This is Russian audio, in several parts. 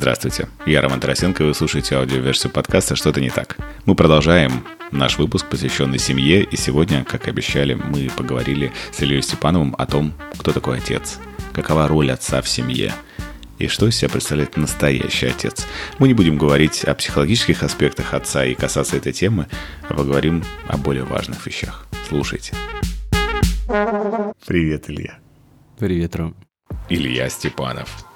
Здравствуйте, я Роман Тарасенко, и вы слушаете аудиоверсию подкаста «Что-то не так». Мы продолжаем наш выпуск, посвященный семье, и сегодня, как и обещали, мы поговорили с Ильей Степановым о том, кто такой отец, какова роль отца в семье, и что из себя представляет настоящий отец. Мы не будем говорить о психологических аспектах отца и касаться этой темы, а поговорим о более важных вещах. Слушайте. Привет, Илья. Привет, Ром. Илья Степанов.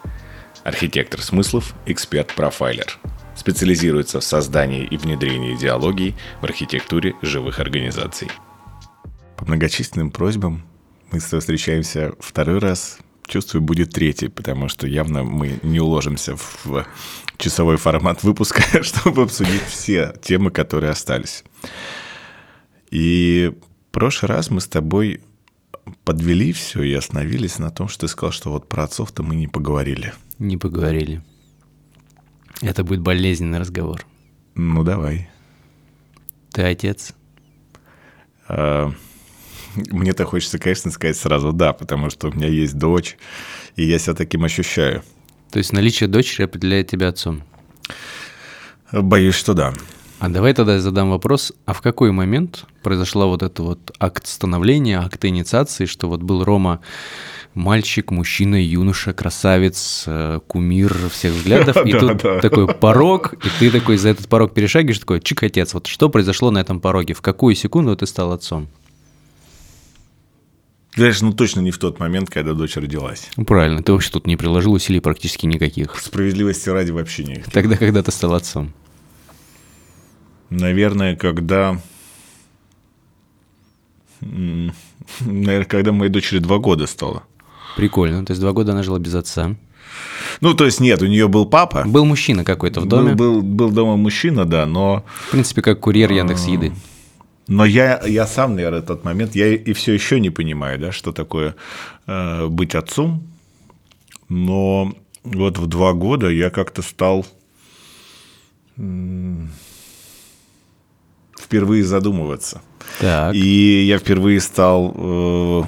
Архитектор смыслов, эксперт-профайлер. Специализируется в создании и внедрении идеологий в архитектуре живых организаций. По многочисленным просьбам мы с тобой встречаемся второй раз. Чувствую, будет третий, потому что явно мы не уложимся в часовой формат выпуска, чтобы обсудить все темы, которые остались. И в прошлый раз мы с тобой подвели все и остановились на том, что ты сказал, что вот про отцов-то мы не поговорили. Не поговорили. Это будет болезненный разговор. Ну, давай. Ты отец? А, мне-то хочется, конечно, сказать сразу «да», потому что у меня есть дочь, и я себя таким ощущаю. То есть наличие дочери определяет тебя отцом? Боюсь, что да. А давай тогда я задам вопрос, а в какой момент произошла вот это вот акт становления, акт инициации, что вот был Рома мальчик, мужчина, юноша, красавец, э, кумир всех взглядов, и тут такой порог, и ты такой за этот порог перешагиваешь, такой, чик, отец, вот что произошло на этом пороге, в какую секунду ты стал отцом? Знаешь, ну точно не в тот момент, когда дочь родилась. Ну, правильно, ты вообще тут не приложил усилий практически никаких. Справедливости ради вообще нет. Тогда, когда ты стал отцом? Наверное, когда... Наверное, когда моей дочери два года стало. Прикольно. То есть два года она жила без отца. Ну, то есть нет, у нее был папа. Был мужчина какой-то в доме. Был, был, был дома мужчина, да, но... В принципе, как курьер Яндекс Еды. Но я, я сам, наверное, тот момент, я и все еще не понимаю, да, что такое э, быть отцом. Но вот в два года я как-то стал впервые задумываться. Так. И я впервые стал э,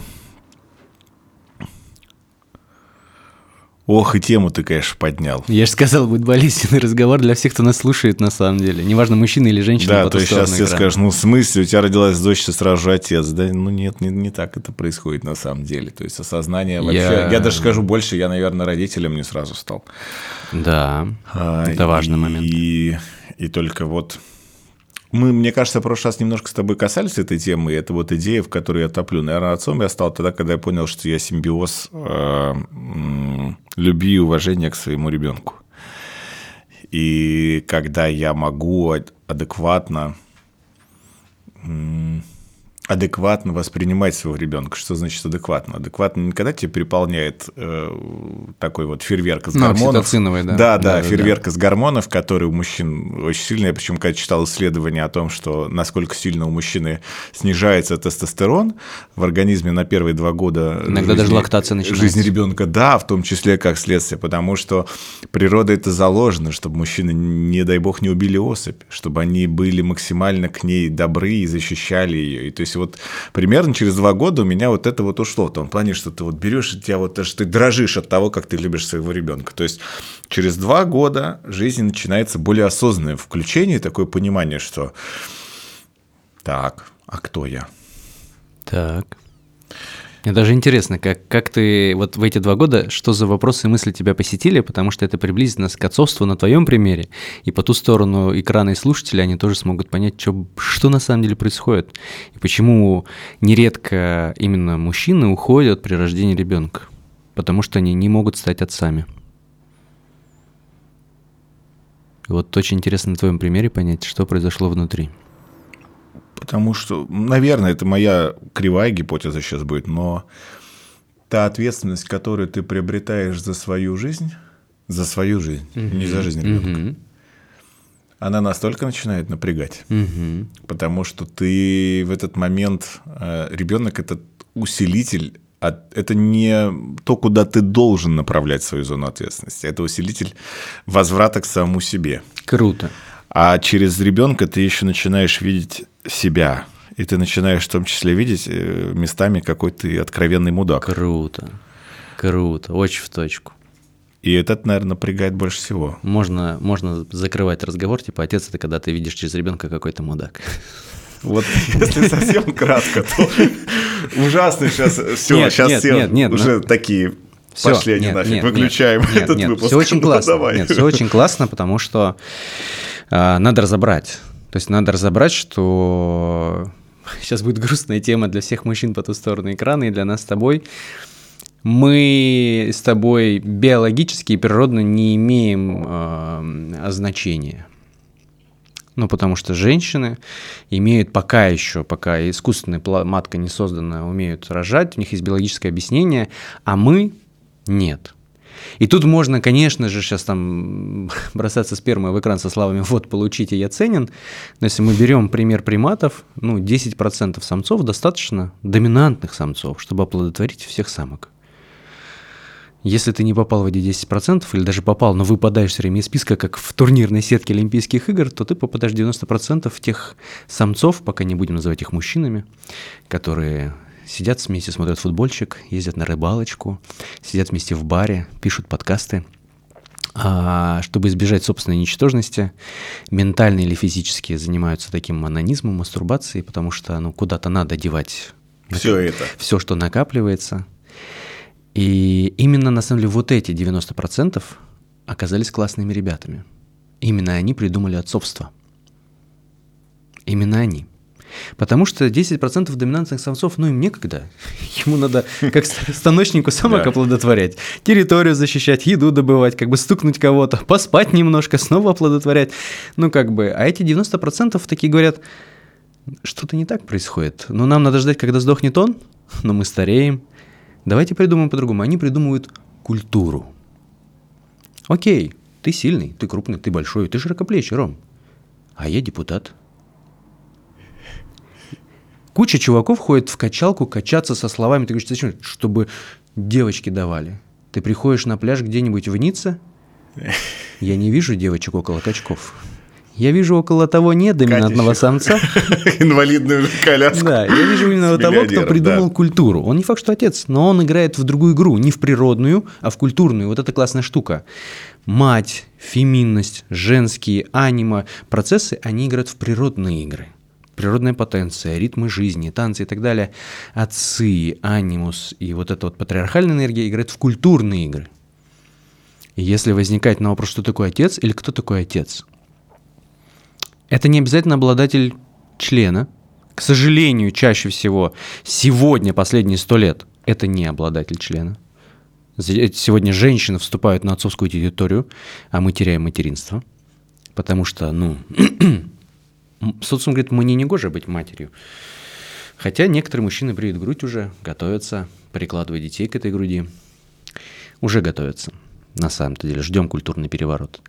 Ох, и тему ты, конечно, поднял. Я же сказал, будет болезненный разговор для всех, кто нас слушает на самом деле. Неважно, мужчина или женщина. Да, то есть сейчас все скажут, ну, в смысле, у тебя родилась дочь, ты сразу же отец. Да, ну, нет, не, не так это происходит на самом деле. То есть осознание вообще... Я, я даже скажу больше, я, наверное, родителем не сразу стал. Да, а, это важный и, момент. И, и только вот мы, мне кажется, в прошлый раз немножко с тобой касались этой темы, и это вот идея, в которой я топлю. Наверное, отцом я стал тогда, когда я понял, что я симбиоз э, любви и уважения к своему ребенку. И когда я могу адекватно адекватно воспринимать своего ребенка. Что значит адекватно? Адекватно не когда тебя переполняет э, такой вот фейерверк из ну, гормонов. да. Да, да, да фейерверк да. из гормонов, который у мужчин очень сильный. Я причем когда читал исследование о том, что насколько сильно у мужчины снижается тестостерон в организме на первые два года Иногда жизни, даже лактация начинается. жизни ребенка, да, в том числе как следствие, потому что природа это заложено, чтобы мужчины, не дай бог, не убили особь, чтобы они были максимально к ней добры и защищали ее. И то есть вот примерно через два года у меня вот это вот ушло в том плане, что ты вот берешь, и тебя вот даже ты дрожишь от того, как ты любишь своего ребенка. То есть через два года жизнь начинается более осознанное включение, такое понимание, что так, а кто я? Так. Мне даже интересно, как, как ты вот в эти два года, что за вопросы и мысли тебя посетили, потому что это приблизит нас к отцовству на твоем примере, и по ту сторону экрана и слушателя они тоже смогут понять, что, что на самом деле происходит, и почему нередко именно мужчины уходят при рождении ребенка, потому что они не могут стать отцами. И вот очень интересно на твоем примере понять, что произошло внутри. Потому что, наверное, это моя кривая гипотеза сейчас будет, но та ответственность, которую ты приобретаешь за свою жизнь, за свою жизнь, mm-hmm. не за жизнь ребенка, mm-hmm. она настолько начинает напрягать, mm-hmm. потому что ты в этот момент э, ребенок это усилитель это не то, куда ты должен направлять свою зону ответственности. Это усилитель возврата к самому себе. Круто. А через ребенка ты еще начинаешь видеть себя. И ты начинаешь в том числе видеть э, местами какой ты откровенный мудак. Круто. Круто. Очень в точку. И этот, наверное, напрягает больше всего. Можно, можно закрывать разговор, типа, отец это когда ты видишь через ребенка какой-то мудак. Вот если совсем кратко, то ужасно сейчас все, Нет, сейчас нет, все нет, нет, уже такие Всё, пошли они нет, нафиг, нет, выключаем нет, этот нет, выпуск. Все очень Ну, классно. давай. Нет, все очень классно, потому что а, надо разобрать. То есть надо разобрать, что сейчас будет грустная тема для всех мужчин по ту сторону экрана и для нас с тобой. Мы с тобой биологически и природно не имеем э, значения. Ну, потому что женщины имеют пока еще, пока искусственная матка не создана, умеют рожать, у них есть биологическое объяснение, а мы нет. И тут можно, конечно же, сейчас там бросаться спермой в экран со словами «вот, получите, я ценен», но если мы берем пример приматов, ну, 10% самцов достаточно доминантных самцов, чтобы оплодотворить всех самок. Если ты не попал в эти 10% или даже попал, но выпадаешь все время из списка, как в турнирной сетке Олимпийских игр, то ты попадаешь в 90% тех самцов, пока не будем называть их мужчинами, которые сидят вместе, смотрят футбольчик, ездят на рыбалочку, сидят вместе в баре, пишут подкасты. А чтобы избежать собственной ничтожности, ментально или физически занимаются таким анонизмом, мастурбацией, потому что ну, куда-то надо девать Все это. все, что накапливается. И именно, на самом деле, вот эти 90% оказались классными ребятами. Именно они придумали отцовство. Именно они. Потому что 10% доминантных самцов, ну им некогда. Ему надо, как ст- станочнику, самок оплодотворять, территорию защищать, еду добывать, как бы стукнуть кого-то, поспать немножко, снова оплодотворять. Ну как бы, а эти 90% такие говорят, что-то не так происходит. Но нам надо ждать, когда сдохнет он, но мы стареем. Давайте придумаем по-другому. Они придумывают культуру. Окей, ты сильный, ты крупный, ты большой, ты широкоплечий, Ром. А я депутат. Куча чуваков ходит в качалку качаться со словами. Ты говоришь, зачем? Чтобы девочки давали. Ты приходишь на пляж где-нибудь в Ницце, я не вижу девочек около качков. Я вижу около того недоминантного самца, Инвалидную коляску. да, я вижу именно того, кто придумал да. культуру. Он не факт, что отец, но он играет в другую игру, не в природную, а в культурную. Вот это классная штука. Мать, феминность, женские, анима, процессы, они играют в природные игры. Природная потенция, ритмы жизни, танцы и так далее. Отцы, анимус и вот эта вот патриархальная энергия играют в культурные игры. И если возникает на вопрос, что такое отец или кто такой отец, это не обязательно обладатель члена. К сожалению, чаще всего сегодня, последние сто лет, это не обладатель члена. З- Сегодня женщины вступают на отцовскую территорию, а мы теряем материнство. Потому что, ну, социум говорит, мне не гоже быть матерью. Хотя некоторые мужчины бреют грудь уже, готовятся, прикладывая детей к этой груди. Уже готовятся, на самом-то деле. Ждем культурный переворот.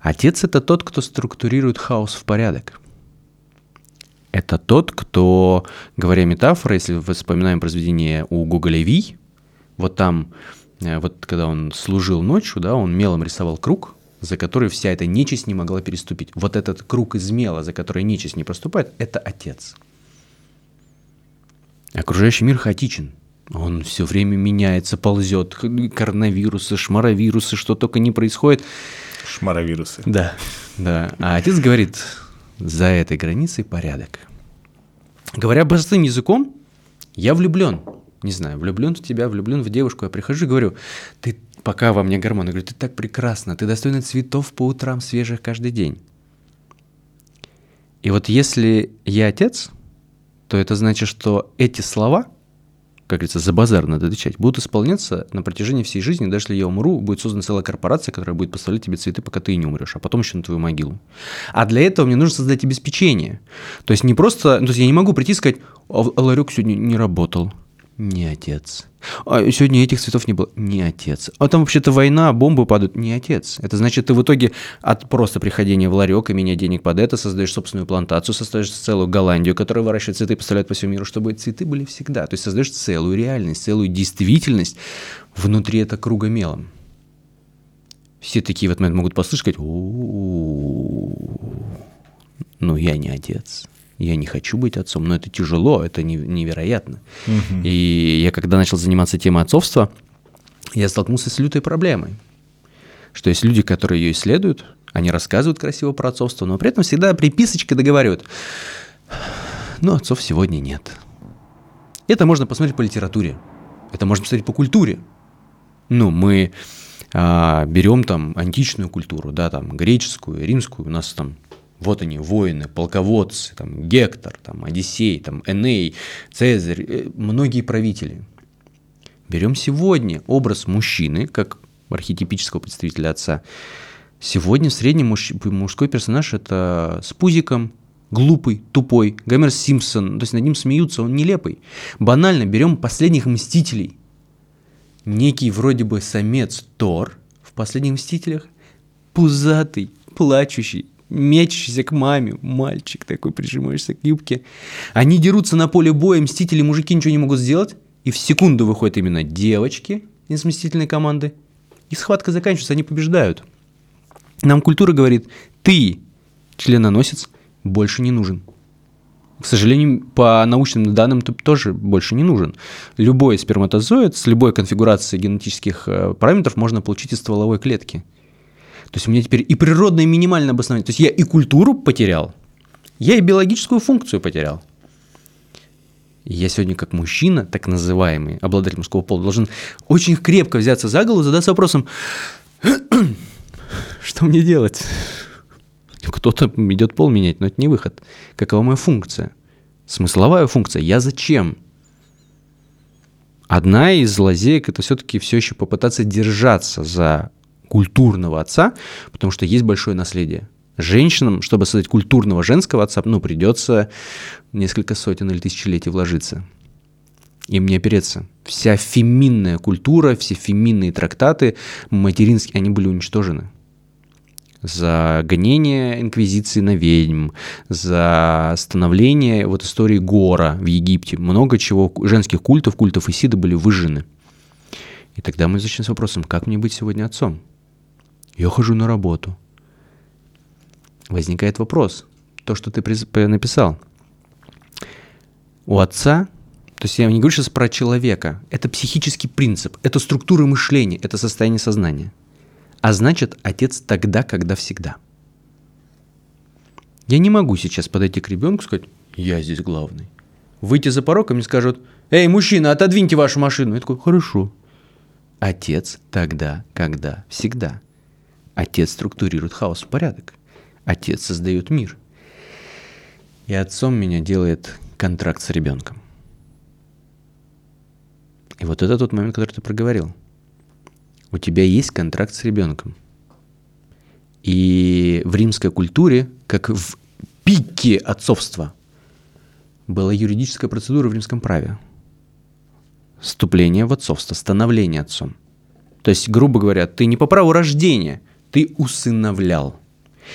Отец – это тот, кто структурирует хаос в порядок. Это тот, кто, говоря метафорой, если вспоминаем произведение у Гоголя «Вий», вот там, э, вот когда он служил ночью, да, он мелом рисовал круг, за который вся эта нечисть не могла переступить. Вот этот круг из мела, за который нечисть не проступает, это отец. Окружающий мир хаотичен. Он все время меняется, ползет. Коронавирусы, шмаровирусы, что только не происходит. Шмаровирусы. Да, да. А отец говорит, за этой границей порядок. Говоря простым языком, я влюблен. Не знаю, влюблен в тебя, влюблен в девушку. Я прихожу и говорю, ты пока во мне гормоны, я говорю, ты так прекрасна, ты достойна цветов по утрам свежих каждый день. И вот если я отец, то это значит, что эти слова, как говорится, за базар надо отвечать, будут исполняться на протяжении всей жизни. Даже если я умру, будет создана целая корпорация, которая будет поставлять тебе цветы, пока ты и не умрешь, а потом еще на твою могилу. А для этого мне нужно создать обеспечение. То есть не просто... То есть я не могу прийти и сказать, ларек сегодня не работал. Не отец. А сегодня этих цветов не было. Не отец. А там вообще-то война, бомбы падают. Не отец. Это значит, ты в итоге от просто приходения в ларек и меня денег под это создаешь собственную плантацию, создаешь целую Голландию, которая выращивает цветы и поставляет по всему миру, чтобы цветы были всегда. То есть создаешь целую реальность, целую действительность внутри этого круга мелом. Все такие в этот момент могут послышать, сказать, «У-у-у, ну я не отец. Я не хочу быть отцом, но это тяжело, это не- невероятно. И я когда начал заниматься темой отцовства, я столкнулся с лютой проблемой. что есть люди, которые ее исследуют, они рассказывают красиво про отцовство, но при этом всегда приписочкой договаривают. Но отцов сегодня нет. Это можно посмотреть по литературе. Это можно посмотреть по культуре. Ну, мы а, берем там античную культуру, да, там греческую, римскую, у нас там вот они, воины, полководцы, там, Гектор, там, Одиссей, там, Эней, Цезарь, э, многие правители. Берем сегодня образ мужчины, как архетипического представителя отца. Сегодня в среднем муж, мужской персонаж это с пузиком, глупый, тупой, Гомер Симпсон, то есть над ним смеются, он нелепый. Банально берем последних мстителей. Некий вроде бы самец Тор в последних мстителях, пузатый, плачущий, мечущийся к маме, мальчик такой, прижимаешься к юбке. Они дерутся на поле боя, мстители, мужики ничего не могут сделать, и в секунду выходят именно девочки из мстительной команды, и схватка заканчивается, они побеждают. Нам культура говорит, ты, членоносец, больше не нужен. К сожалению, по научным данным ты тоже больше не нужен. Любой сперматозоид с любой конфигурацией генетических э, параметров можно получить из стволовой клетки – то есть у меня теперь и природное минимальное обоснование. То есть я и культуру потерял, я и биологическую функцию потерял. я сегодня как мужчина, так называемый, обладатель мужского пола, должен очень крепко взяться за голову, задаться вопросом, что мне делать? Кто-то идет пол менять, но это не выход. Какова моя функция? Смысловая функция. Я зачем? Одна из лазеек это все-таки все еще попытаться держаться за культурного отца, потому что есть большое наследие. Женщинам, чтобы создать культурного женского отца, ну, придется несколько сотен или тысячелетий вложиться. Им не опереться. Вся феминная культура, все феминные трактаты материнские, они были уничтожены. За гонение инквизиции на ведьм, за становление вот истории Гора в Египте. Много чего, женских культов, культов Исида были выжжены. И тогда мы начнем с вопросом, как мне быть сегодня отцом? Я хожу на работу. Возникает вопрос. То, что ты написал. У отца, то есть я не говорю сейчас про человека, это психический принцип, это структура мышления, это состояние сознания. А значит, отец тогда, когда всегда. Я не могу сейчас подойти к ребенку и сказать, я здесь главный. Выйти за порог, и мне скажут, эй, мужчина, отодвиньте вашу машину. Я такой, хорошо. Отец тогда, когда всегда. Отец структурирует хаос в порядок. Отец создает мир. И отцом меня делает контракт с ребенком. И вот это тот момент, который ты проговорил. У тебя есть контракт с ребенком. И в римской культуре, как в пике отцовства, была юридическая процедура в римском праве. Вступление в отцовство, становление отцом. То есть, грубо говоря, ты не по праву рождения – ты усыновлял.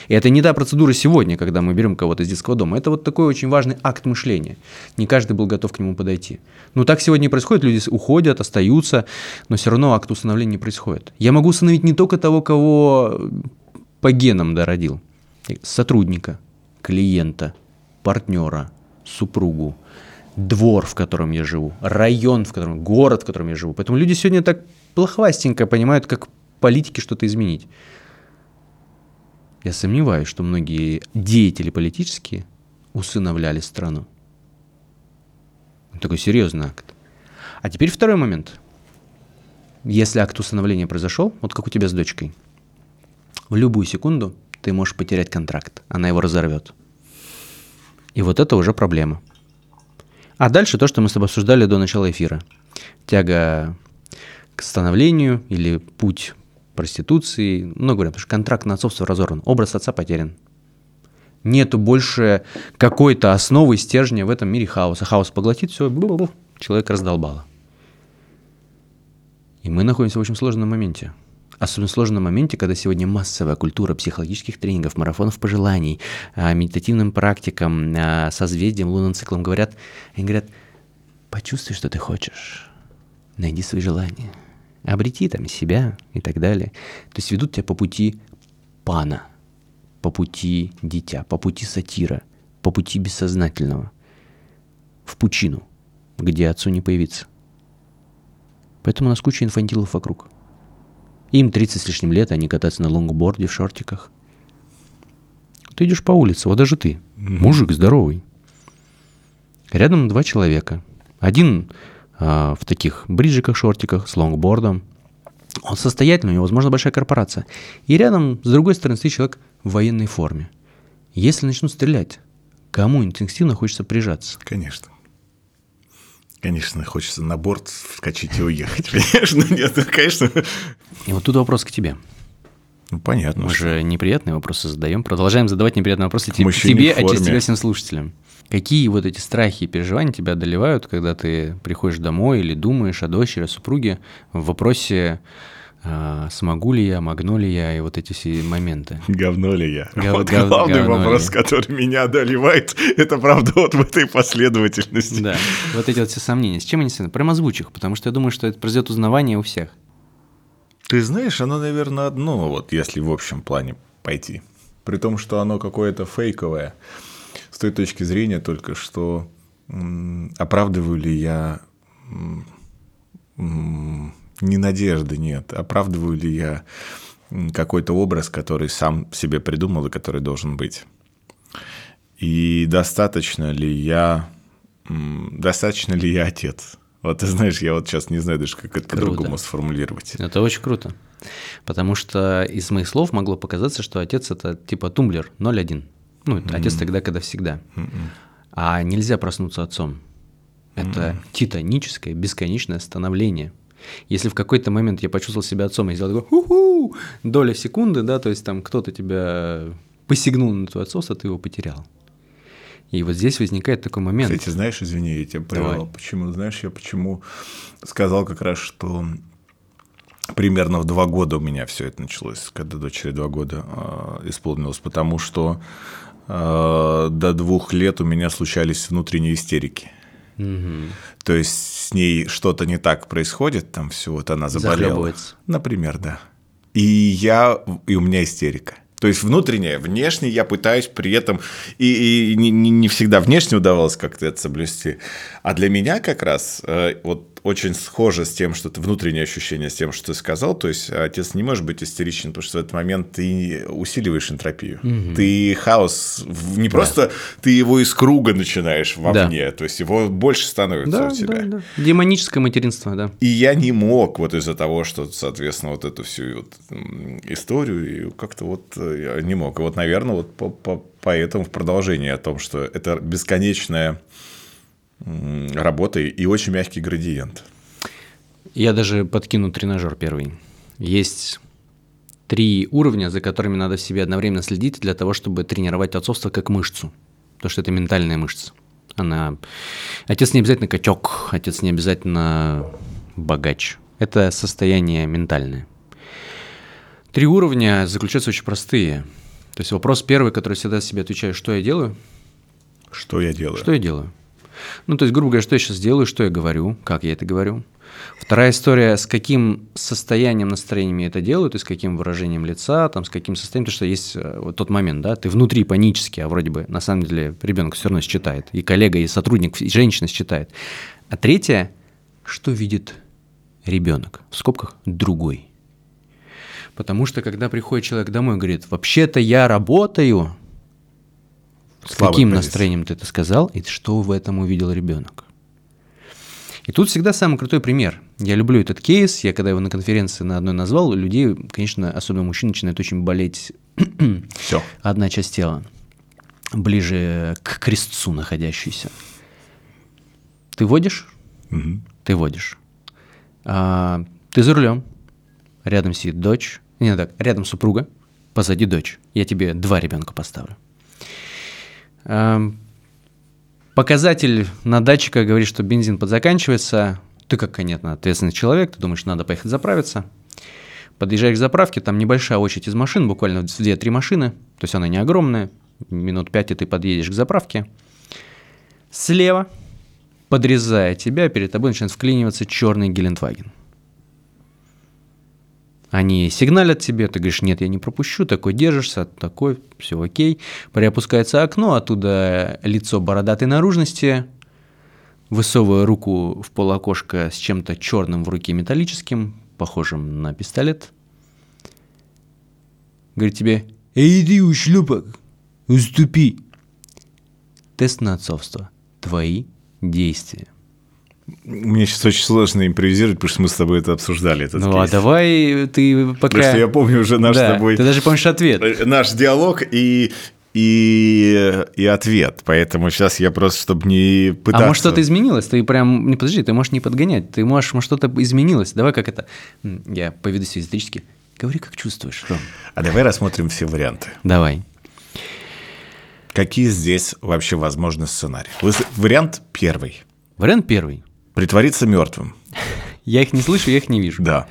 И это не та процедура сегодня, когда мы берем кого-то из детского дома. Это вот такой очень важный акт мышления. Не каждый был готов к нему подойти. Но так сегодня и происходит. Люди уходят, остаются, но все равно акт усыновления не происходит. Я могу усыновить не только того, кого по генам дородил. Сотрудника, клиента, партнера, супругу, двор, в котором я живу, район, в котором, город, в котором я живу. Поэтому люди сегодня так плохвастенько понимают, как политике что-то изменить. Я сомневаюсь, что многие деятели политические усыновляли страну. Такой серьезный акт. А теперь второй момент. Если акт усыновления произошел, вот как у тебя с дочкой, в любую секунду ты можешь потерять контракт, она его разорвет. И вот это уже проблема. А дальше то, что мы с тобой обсуждали до начала эфира. Тяга к становлению или путь проституции, много говорят, потому что контракт на отцовство разорван, образ отца потерян. Нету больше какой-то основы, стержня в этом мире хаоса. Хаос поглотит все, человек раздолбало. И мы находимся в очень сложном моменте. Особенно сложном моменте, когда сегодня массовая культура психологических тренингов, марафонов пожеланий, а, медитативным практикам, а, созвездием, лунным циклом говорят, они говорят, почувствуй, что ты хочешь, найди свои желания – обрети там себя и так далее. То есть ведут тебя по пути пана, по пути дитя, по пути сатира, по пути бессознательного, в пучину, где отцу не появиться. Поэтому у нас куча инфантилов вокруг. Им 30 с лишним лет, они катаются на лонгборде в шортиках. Ты идешь по улице, вот даже ты, мужик здоровый. Рядом два человека. Один в таких бриджиках, шортиках, с лонгбордом. Он состоятельный, у него, возможно, большая корпорация. И рядом, с другой стороны, стоит человек в военной форме. Если начнут стрелять, кому инстинктивно хочется прижаться? Конечно. Конечно, хочется на борт вскочить и уехать. Конечно, нет, ну, конечно. И вот тут вопрос к тебе. Ну, понятно. Мы же неприятные вопросы задаем. Продолжаем задавать неприятные вопросы тебе, а через тебя всем слушателям. Какие вот эти страхи и переживания тебя одолевают, когда ты приходишь домой или думаешь о дочери, о супруге в вопросе а, смогу ли я, могу ли я и вот эти все моменты. Говно ли я? Гов, вот гов, главный вопрос, ли. который меня одолевает, это правда вот в этой последовательности. Да, вот эти вот все сомнения. С чем они связаны? Прям озвучь их, потому что я думаю, что это произойдет узнавание у всех. Ты знаешь, оно, наверное, одно, вот если в общем плане пойти. При том, что оно какое-то фейковое с той точки зрения только, что оправдываю ли я ни надежды нет, оправдываю ли я какой-то образ, который сам себе придумал и который должен быть. И достаточно ли я, достаточно ли я отец? Вот ты знаешь, я вот сейчас не знаю даже, как это по-другому сформулировать. Это очень круто. Потому что из моих слов могло показаться, что отец это типа тумблер 0,1. Ну, mm-hmm. отец тогда, когда всегда. Mm-hmm. А нельзя проснуться отцом. Это mm-hmm. титаническое, бесконечное становление. Если в какой-то момент я почувствовал себя отцом и сделал такой ху-ху, доля секунды, да, то есть там кто-то тебя посягнул на твое отцовство, ты его потерял. И вот здесь возникает такой момент. Кстати, знаешь, извини, я тебя прервал. Почему? Знаешь, я почему сказал как раз, что примерно в два года у меня все это началось, когда дочери два года э, исполнилось, потому что до двух лет у меня случались внутренние истерики. Угу. То есть с ней что-то не так происходит, там все, вот она заболела. Например, да. И я, и у меня истерика. То есть внутреннее, внешне я пытаюсь при этом, и, и не, не всегда внешне удавалось как-то это соблюсти. А для меня как раз э, вот очень схоже с тем, что ты внутреннее ощущение, с тем, что ты сказал. То есть отец не может быть истеричен, потому что в этот момент ты усиливаешь энтропию. Угу. Ты хаос, не просто да. ты его из круга начинаешь вовне, да. то есть его больше становится да, у тебя. Да, да. Демоническое материнство, да. И я не мог вот из-за того, что, соответственно, вот эту всю вот историю, как-то вот я не мог. И вот, наверное, вот по, по, поэтому в продолжении о том, что это бесконечная работы и очень мягкий градиент. Я даже подкину тренажер первый. Есть три уровня, за которыми надо в себе одновременно следить для того, чтобы тренировать отцовство как мышцу. Потому что это ментальная мышца. Она... Отец не обязательно качок, отец не обязательно богач. Это состояние ментальное. Три уровня заключаются очень простые. То есть вопрос первый, который всегда себе отвечаю, что я делаю? Что я делаю? Что я делаю? Ну, то есть, грубо говоря, что я сейчас делаю, что я говорю, как я это говорю. Вторая история, с каким состоянием, настроением я это делаю, то есть с каким выражением лица, там, с каким состоянием, потому что есть э, вот тот момент, да, ты внутри панически, а вроде бы на самом деле ребенок все равно считает, и коллега, и сотрудник, и женщина считает. А третье, что видит ребенок, в скобках другой. Потому что когда приходит человек домой и говорит, вообще-то я работаю, с каким позиции. настроением ты это сказал, и что в этом увидел ребенок. И тут всегда самый крутой пример. Я люблю этот кейс. Я когда его на конференции на одной назвал, людей, конечно, особенно мужчин, начинает очень болеть Все. одна часть тела, ближе к крестцу находящейся. Ты водишь? Угу. Ты водишь. А, ты за рулем. Рядом сидит дочь. Не так, рядом супруга, позади дочь. Я тебе два ребенка поставлю. Эм, показатель на датчика говорит, что бензин подзаканчивается. Ты как, конечно, ответственный человек, ты думаешь, надо поехать заправиться. Подъезжаешь к заправке, там небольшая очередь из машин, буквально 2-3 машины, то есть она не огромная, минут 5 и ты подъедешь к заправке. Слева, подрезая тебя, перед тобой начинает вклиниваться черный Гелендваген. Они сигналят тебе, ты говоришь, нет, я не пропущу, такой держишься, такой, все окей. Приопускается окно, оттуда лицо бородатой наружности, высовывая руку в полокошко с чем-то черным в руке металлическим, похожим на пистолет. говорит тебе, эй ты, ушлепок, уступи. Тест на отцовство. Твои действия. Мне сейчас очень сложно импровизировать, потому что мы с тобой это обсуждали. Этот ну кейс. а давай ты пока... Потому что я помню уже наш да, с тобой... Ты даже помнишь ответ. Э, Наш диалог и, и, и ответ. Поэтому сейчас я просто, чтобы не пытаться... А может что-то изменилось? Ты прям, не подожди, ты можешь не подгонять, ты можешь, может что-то изменилось. Давай как это, я поведу себя эзотерически. Говори, как чувствуешь, Ром. А давай рассмотрим все варианты. Давай. Какие здесь вообще возможны сценарии? Вариант первый. Вариант первый. Притвориться мертвым. Я их не слышу, я их не вижу. Да.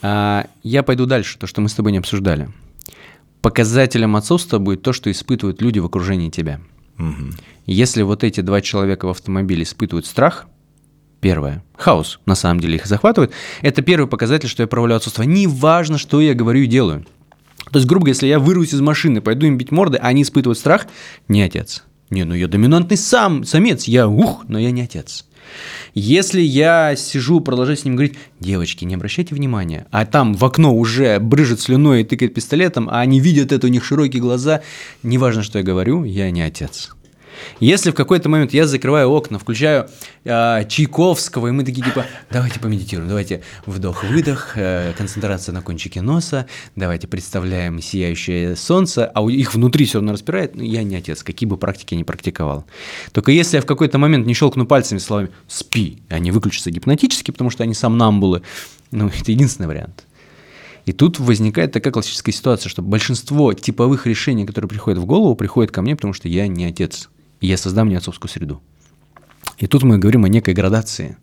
А, я пойду дальше, то, что мы с тобой не обсуждали. Показателем отцовства будет то, что испытывают люди в окружении тебя. Если вот эти два человека в автомобиле испытывают страх, первое, хаос на самом деле их захватывает, это первый показатель, что я проявляю отцовство. Неважно, что я говорю и делаю. То есть, грубо говоря, если я вырвусь из машины, пойду им бить морды, а они испытывают страх, не отец. Не, ну я доминантный сам, самец, я ух, но я не отец. Если я сижу, продолжаю с ним говорить, девочки, не обращайте внимания, а там в окно уже брыжет слюной и тыкает пистолетом, а они видят это, у них широкие глаза, неважно, что я говорю, я не отец. Если в какой-то момент я закрываю окна, включаю э, Чайковского, и мы такие типа, давайте помедитируем, давайте вдох-выдох, э, концентрация на кончике носа, давайте представляем сияющее солнце, а у их внутри все равно распирает, ну, я не отец, какие бы практики я не практиковал. Только если я в какой-то момент не щелкну пальцами словами «спи», они выключатся гипнотически, потому что они сомнамбулы, ну, это единственный вариант. И тут возникает такая классическая ситуация, что большинство типовых решений, которые приходят в голову, приходят ко мне, потому что я не отец. Я создам мне отцовскую среду. И тут мы говорим о некой градации.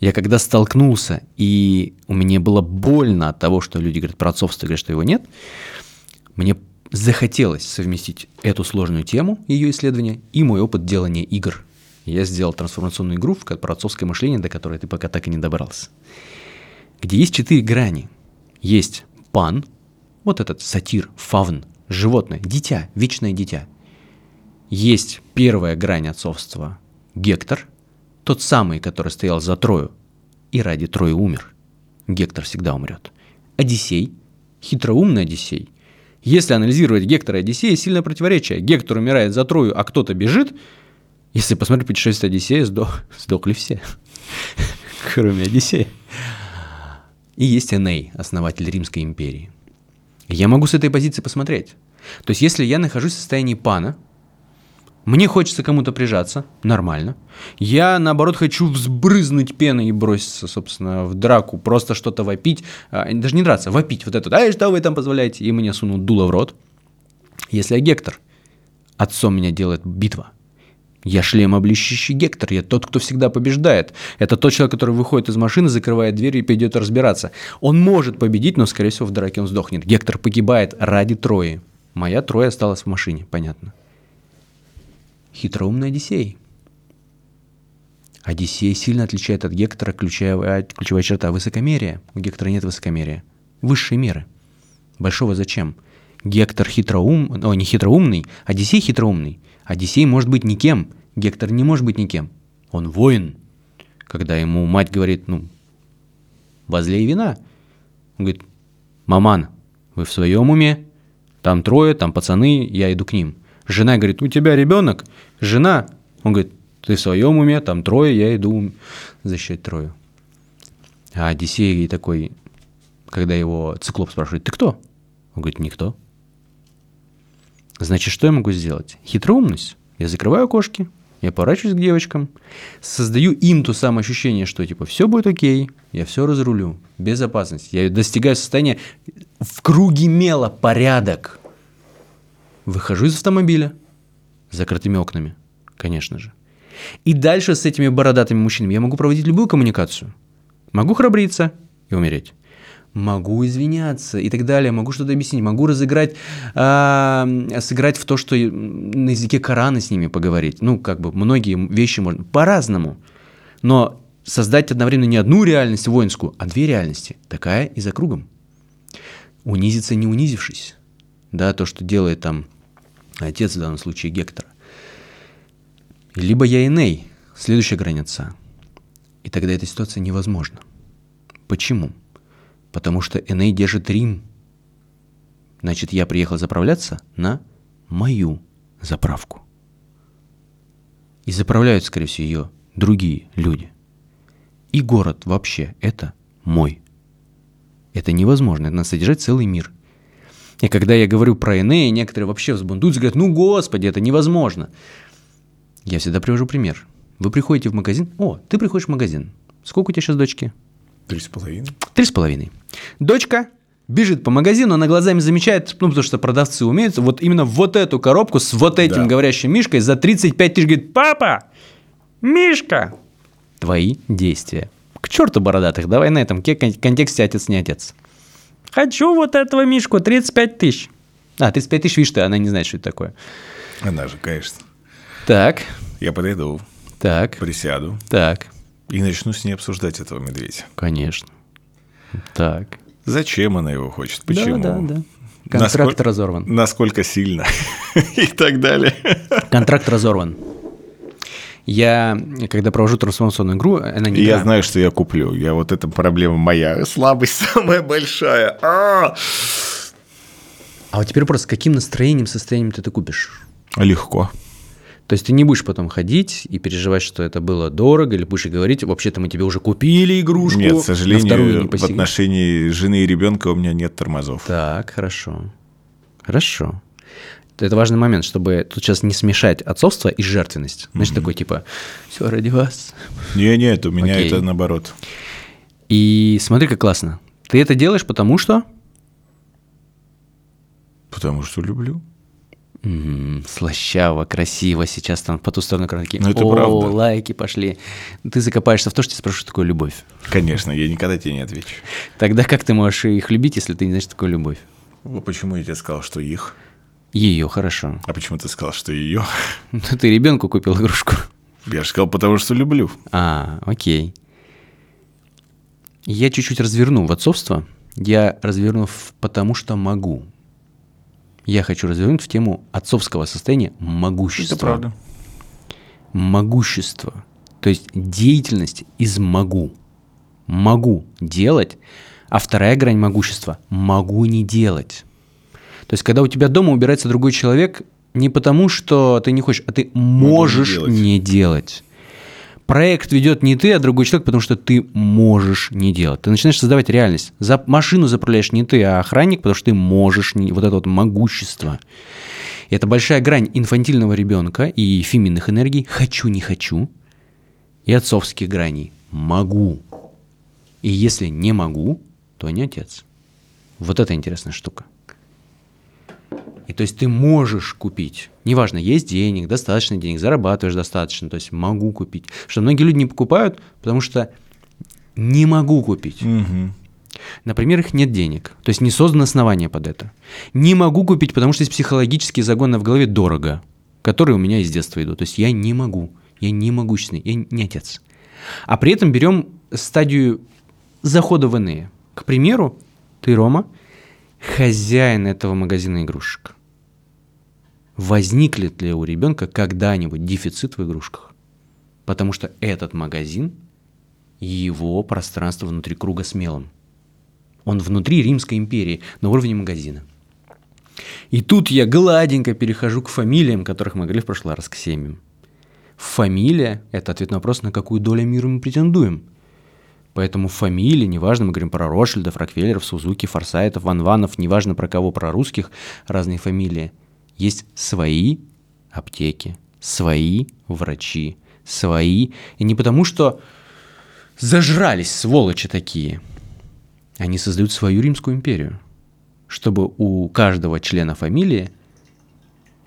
Я когда столкнулся, и у меня было больно от того, что люди говорят про отцовство, говорят, что его нет, мне захотелось совместить эту сложную тему, ее исследования, и мой опыт делания игр. Я сделал трансформационную игру в про отцовское мышление, до которой ты пока так и не добрался. Где есть четыре грани. Есть пан, вот этот сатир, фавн, животное, дитя, вечное дитя. Есть первая грань отцовства – Гектор, тот самый, который стоял за Трою и ради Трои умер. Гектор всегда умрет. Одиссей, хитроумный Одиссей. Если анализировать Гектора и Одиссея, сильное противоречие. Гектор умирает за Трою, а кто-то бежит. Если посмотреть путешествие Одиссея, сдох, сдохли все, кроме Одиссея. И есть Эней, основатель Римской империи. Я могу с этой позиции посмотреть. То есть, если я нахожусь в состоянии пана, мне хочется кому-то прижаться, нормально. Я, наоборот, хочу взбрызнуть пеной и броситься, собственно, в драку, просто что-то вопить. А, даже не драться, вопить вот это. Ай, что вы там позволяете? И мне сунут дуло в рот. Если я Гектор, отцом меня делает битва. Я шлемоблещущий Гектор, я тот, кто всегда побеждает. Это тот человек, который выходит из машины, закрывает дверь и пойдет разбираться. Он может победить, но, скорее всего, в драке он сдохнет. Гектор погибает ради Трои. Моя Троя осталась в машине, понятно. Хитроумный Одиссей. Одиссей сильно отличает от Гектора ключевая, ключевая черта высокомерия. У Гектора нет высокомерия. Высшие меры. Большого зачем? Гектор хитроум, о, не хитроумный, Одиссей хитроумный. Одиссей может быть никем, Гектор не может быть никем. Он воин. Когда ему мать говорит, ну, возлей вина. Он говорит, маман, вы в своем уме? Там трое, там пацаны, я иду к ним. Жена говорит, у тебя ребенок? Жена. Он говорит, ты в своем уме, там трое, я иду защищать трою. А Одиссей такой, когда его циклоп спрашивает, ты кто? Он говорит, никто. Значит, что я могу сделать? Хитроумность. Я закрываю окошки, я поворачиваюсь к девочкам, создаю им то самое ощущение, что типа все будет окей, я все разрулю, безопасность. Я достигаю состояния в круге мела, порядок. Выхожу из автомобиля с закрытыми окнами, конечно же. И дальше с этими бородатыми мужчинами я могу проводить любую коммуникацию. Могу храбриться и умереть. Могу извиняться и так далее, могу что-то объяснить, могу разыграть, э, сыграть в то, что на языке Корана с ними поговорить. Ну, как бы многие вещи можно по-разному. Но создать одновременно не одну реальность воинскую, а две реальности, такая и за кругом. Унизиться не унизившись. Да, то, что делает там отец в данном случае Гектора. Либо я Эней, следующая граница. И тогда эта ситуация невозможна. Почему? Потому что Эней держит Рим. Значит, я приехал заправляться на мою заправку. И заправляют, скорее всего, ее другие люди. И город вообще это мой. Это невозможно, это надо содержать целый мир. И когда я говорю про Энея, некоторые вообще взбунтуются говорят, ну господи, это невозможно. Я всегда привожу пример. Вы приходите в магазин, о, ты приходишь в магазин. Сколько у тебя сейчас дочки? Три с половиной. Три с половиной. Дочка бежит по магазину, она глазами замечает, ну, потому что продавцы умеют, вот именно вот эту коробку с вот этим Да. говорящим мишкой за 35 тысяч говорит, папа, Мишка. Твои действия. К черту бородатых, давай на этом кон- контексте отец не отец. Хочу вот этого Мишку, 35 тысяч. А, 35 тысяч, видишь ты, она не знает, что это такое. Она же, конечно. Так, Я подойду, так, присяду так, и начну с ней обсуждать этого медведя. конечно. Так. Зачем она его хочет? Почему? Да, да, да. Контракт Насколько- разорван. Насколько сильно? И так далее. Контракт разорван. Я, когда провожу трансформационную игру, она не И я игра. знаю, что я куплю. Я вот эта проблема моя. Слабость самая большая. А! А вот теперь просто с каким настроением, состоянием ты это купишь? Легко. То есть ты не будешь потом ходить и переживать, что это было дорого, или будешь говорить, вообще-то мы тебе уже купили игрушку. Нет, к сожалению, не в посягнем». отношении жены и ребенка у меня нет тормозов. Так, хорошо. Хорошо. Это важный момент, чтобы тут сейчас не смешать отцовство и жертвенность. Знаешь, такой типа, все ради вас. Не, нет, у меня Окей. это наоборот. И смотри, как классно. Ты это делаешь потому что... Потому что люблю. М, слащаво, красиво сейчас там по ту сторону экрана такие, Ну, это «О, правда. лайки пошли. Ты закопаешься в то, что я спрошу, что такое любовь. Конечно, я никогда тебе не отвечу. Тогда как ты можешь их любить, если ты не знаешь, что такое любовь? Почему я тебе сказал, что их? Ее хорошо. А почему ты сказал, что ее? Ну, ты ребенку купил игрушку. Я же сказал, потому что люблю. А, окей. Я чуть-чуть разверну в отцовство. Я разверну в потому что могу. Я хочу развернуть в тему отцовского состояния могущества. могущество, то есть деятельность из могу. Могу делать, а вторая грань могущества – могу не делать. То есть, когда у тебя дома убирается другой человек, не потому, что ты не хочешь, а ты можешь делать. не делать. Проект ведет не ты, а другой человек, потому что ты можешь не делать. Ты начинаешь создавать реальность. За машину заправляешь не ты, а охранник, потому что ты можешь не... Вот это вот могущество. И это большая грань инфантильного ребенка и феминных энергий «хочу, не хочу» и отцовских граней «могу». И если не могу, то не отец. Вот это интересная штука. И то есть ты можешь купить. Неважно, есть денег, достаточно денег, зарабатываешь достаточно, то есть могу купить. Что многие люди не покупают, потому что не могу купить. Мгм. Например, их нет денег. То есть не создано основание под это. Не могу купить, потому что есть психологические загоны в голове дорого, которые у меня из детства идут. То есть я не могу. Я не могущественный. Я не отец. А при этом берем стадию захода в иные. К примеру, ты, Рома, хозяин этого магазина игрушек. Возникнет ли у ребенка когда-нибудь дефицит в игрушках? Потому что этот магазин – его пространство внутри круга смелым. Он внутри Римской империи, на уровне магазина. И тут я гладенько перехожу к фамилиям, которых мы говорили в прошлый раз, к семьям. Фамилия – это ответ на вопрос, на какую долю мира мы претендуем. Поэтому фамилии, неважно, мы говорим про Ротшильдов, Рокфеллеров, Сузуки, Форсайтов, Ван Ванов, неважно про кого, про русских, разные фамилии. Есть свои аптеки, свои врачи, свои. И не потому, что зажрались сволочи такие. Они создают свою Римскую империю, чтобы у каждого члена фамилии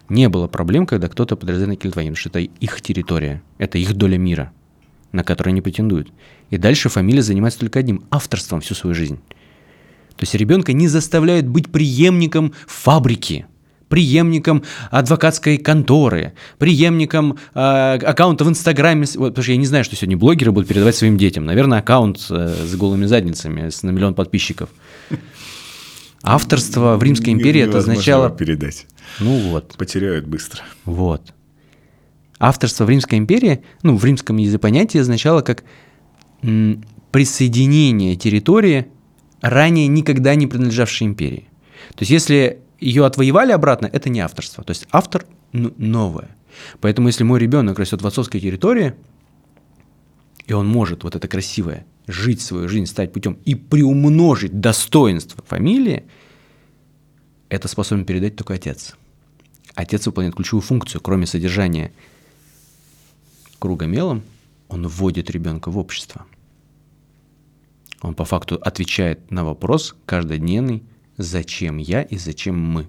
не было проблем, когда кто-то подразделяет на Кельтванин, что это их территория, это их доля мира, на которую они претендуют. И дальше фамилия занимается только одним – авторством всю свою жизнь. То есть ребенка не заставляют быть преемником фабрики, преемником адвокатской конторы, преемником э, аккаунта в Инстаграме. Вот, потому что я не знаю, что сегодня блогеры будут передавать своим детям. Наверное, аккаунт э, с голыми задницами, с на миллион подписчиков. Авторство в Римской империи это означало... передать. Ну вот. Потеряют быстро. Вот. Авторство в Римской империи, ну, в римском языке понятие означало как м, присоединение территории, ранее никогда не принадлежавшей империи. То есть если ее отвоевали обратно, это не авторство. То есть автор новое. Поэтому если мой ребенок растет в отцовской территории, и он может вот это красивое жить свою жизнь, стать путем и приумножить достоинство фамилии, это способен передать только отец. Отец выполняет ключевую функцию, кроме содержания круга мелом, он вводит ребенка в общество. Он по факту отвечает на вопрос каждодневный, зачем я и зачем мы.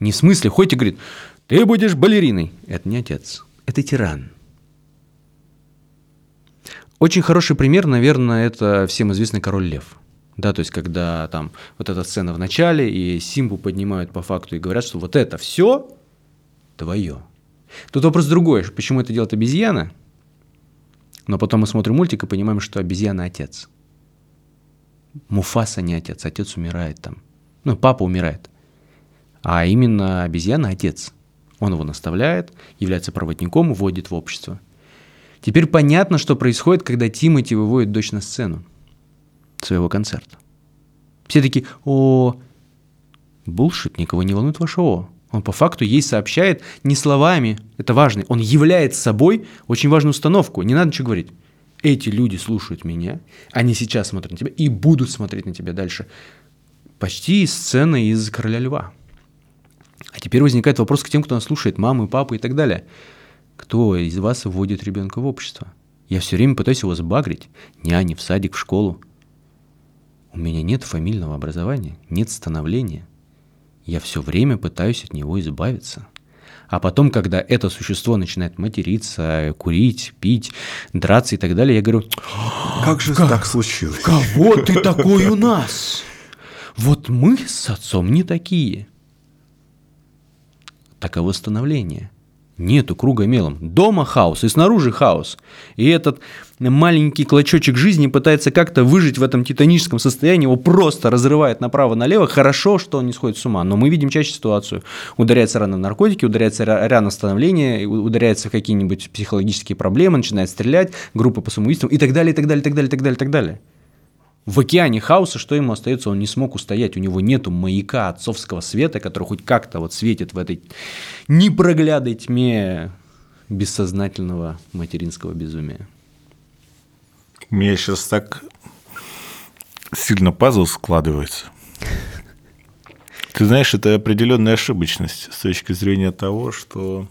Не в смысле, хоть и говорит, ты будешь балериной. Это не отец, это тиран. Очень хороший пример, наверное, это всем известный король лев. Да, то есть, когда там вот эта сцена в начале, и Симбу поднимают по факту и говорят, что вот это все твое. Тут вопрос другой, почему это делает обезьяна, но потом мы смотрим мультик и понимаем, что обезьяна отец. Муфаса не отец, отец умирает там. Ну, папа умирает. А именно обезьяна отец. Он его наставляет, является проводником, вводит в общество. Теперь понятно, что происходит, когда Тимати выводит дочь на сцену своего концерта. Все такие, о, булшит, никого не волнует ваше о. Он по факту ей сообщает не словами, это важно, он является собой очень важную установку, не надо ничего говорить. Эти люди слушают меня, они сейчас смотрят на тебя и будут смотреть на тебя дальше. Почти сцена из «Короля льва». А теперь возникает вопрос к тем, кто нас слушает, мамы, папы и так далее. Кто из вас вводит ребенка в общество? Я все время пытаюсь его сбагрить. Няни, в садик, в школу. У меня нет фамильного образования, нет становления. Я все время пытаюсь от него избавиться. А потом, когда это существо начинает материться, курить, пить, драться и так далее, я говорю, как же как, так случилось? Кого ты такой у нас? Вот мы с отцом не такие. Таково становление – Нету круга мелом. Дома хаос и снаружи хаос. И этот маленький клочочек жизни пытается как-то выжить в этом титаническом состоянии, его просто разрывает направо-налево. Хорошо, что он не сходит с ума, но мы видим чаще ситуацию. Ударяется рано наркотики, ударяется рано становление, ударяется в какие-нибудь психологические проблемы, начинает стрелять, группы по самоубийствам и так далее, и так далее, и так далее, и так далее, и так далее в океане хаоса, что ему остается, он не смог устоять, у него нету маяка отцовского света, который хоть как-то вот светит в этой непроглядной тьме бессознательного материнского безумия. Меня сейчас так сильно пазл складывается. Ты знаешь, это определенная ошибочность с точки зрения того, что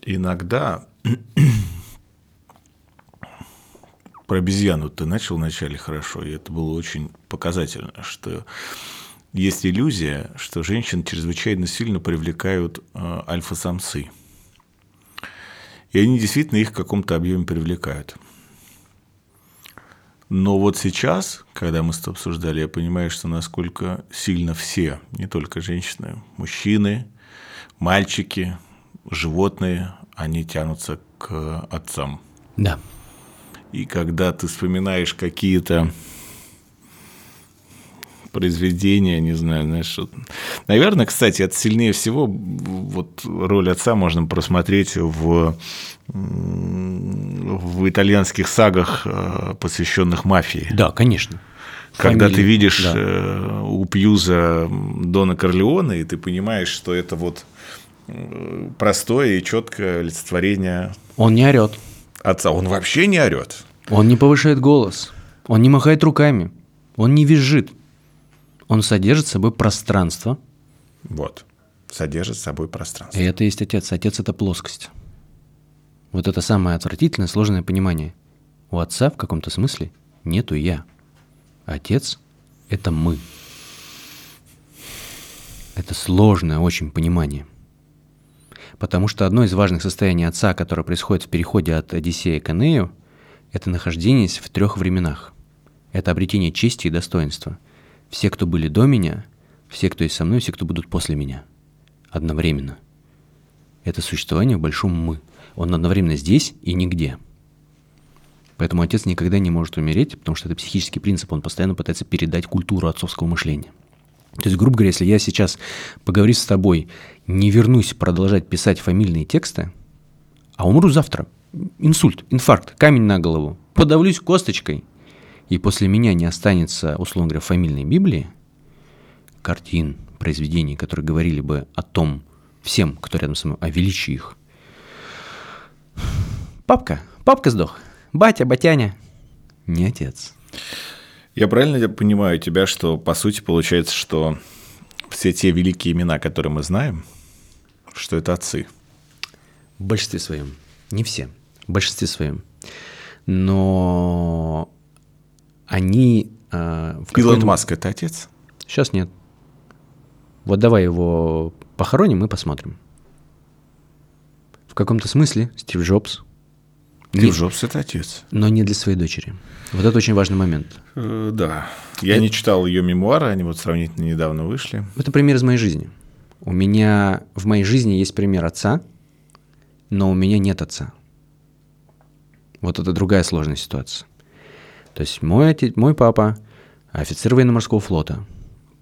иногда про обезьяну ты начал вначале хорошо, и это было очень показательно, что есть иллюзия, что женщин чрезвычайно сильно привлекают э, альфа-самцы. И они действительно их в каком-то объеме привлекают. Но вот сейчас, когда мы с тобой обсуждали, я понимаю, что насколько сильно все, не только женщины, мужчины, мальчики, животные, они тянутся к отцам. Да. И когда ты вспоминаешь какие-то произведения, не знаю, знаешь, что... Наверное, кстати, это сильнее всего вот роль отца можно просмотреть в, в итальянских сагах, э, посвященных мафии. Да, конечно. Когда Фамилия, ты видишь да. Э, у Пьюза Дона Корлеона, и ты понимаешь, что это вот э, простое и четкое олицетворение. Он не орет отца, он вообще не орет. Он не повышает голос, он не махает руками, он не визжит. Он содержит собой пространство. Вот, содержит собой пространство. И это есть отец. Отец – это плоскость. Вот это самое отвратительное, сложное понимание. У отца в каком-то смысле нету «я». Отец – это мы. Это сложное очень понимание. Потому что одно из важных состояний отца, которое происходит в переходе от Одиссея к Энею, это нахождение в трех временах. Это обретение чести и достоинства. Все, кто были до меня, все, кто есть со мной, все, кто будут после меня. Одновременно. Это существование в большом «мы». Он одновременно здесь и нигде. Поэтому отец никогда не может умереть, потому что это психический принцип. Он постоянно пытается передать культуру отцовского мышления. То есть, грубо говоря, если я сейчас, поговорив с тобой, не вернусь продолжать писать фамильные тексты, а умру завтра, инсульт, инфаркт, камень на голову, подавлюсь косточкой, и после меня не останется, условно говоря, фамильной Библии, картин, произведений, которые говорили бы о том, всем, кто рядом со мной, о величии их. Папка, папка сдох. Батя, батяня. Не отец. Я правильно понимаю тебя, что по сути получается, что все те великие имена, которые мы знаем, что это отцы? В большинстве своем. Не все. В большинстве своем. Но они... Э, в Илон Маск – это отец? Сейчас нет. Вот давай его похороним и посмотрим. В каком-то смысле Стив Джобс. Стив нет, Джобс – это отец. Но не для своей дочери. Вот это очень важный момент. Э, да. Я это... не читал ее мемуары, они вот сравнительно недавно вышли. Это пример из моей жизни. У меня в моей жизни есть пример отца, но у меня нет отца. Вот это другая сложная ситуация. То есть мой, отец, мой папа офицер военно-морского флота,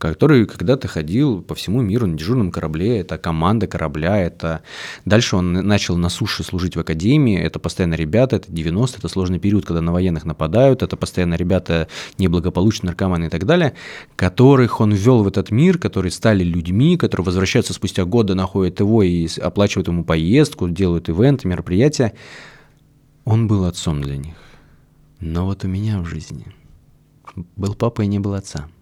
который когда-то ходил по всему миру на дежурном корабле, это команда корабля, это... Дальше он начал на суше служить в академии, это постоянно ребята, это 90 это сложный период, когда на военных нападают, это постоянно ребята неблагополучные, наркоманы и так далее, которых он ввел в этот мир, которые стали людьми, которые возвращаются спустя годы, находят его и оплачивают ему поездку, делают ивенты, мероприятия. Он был отцом для них. Но вот у меня в жизни был папа и не был отца –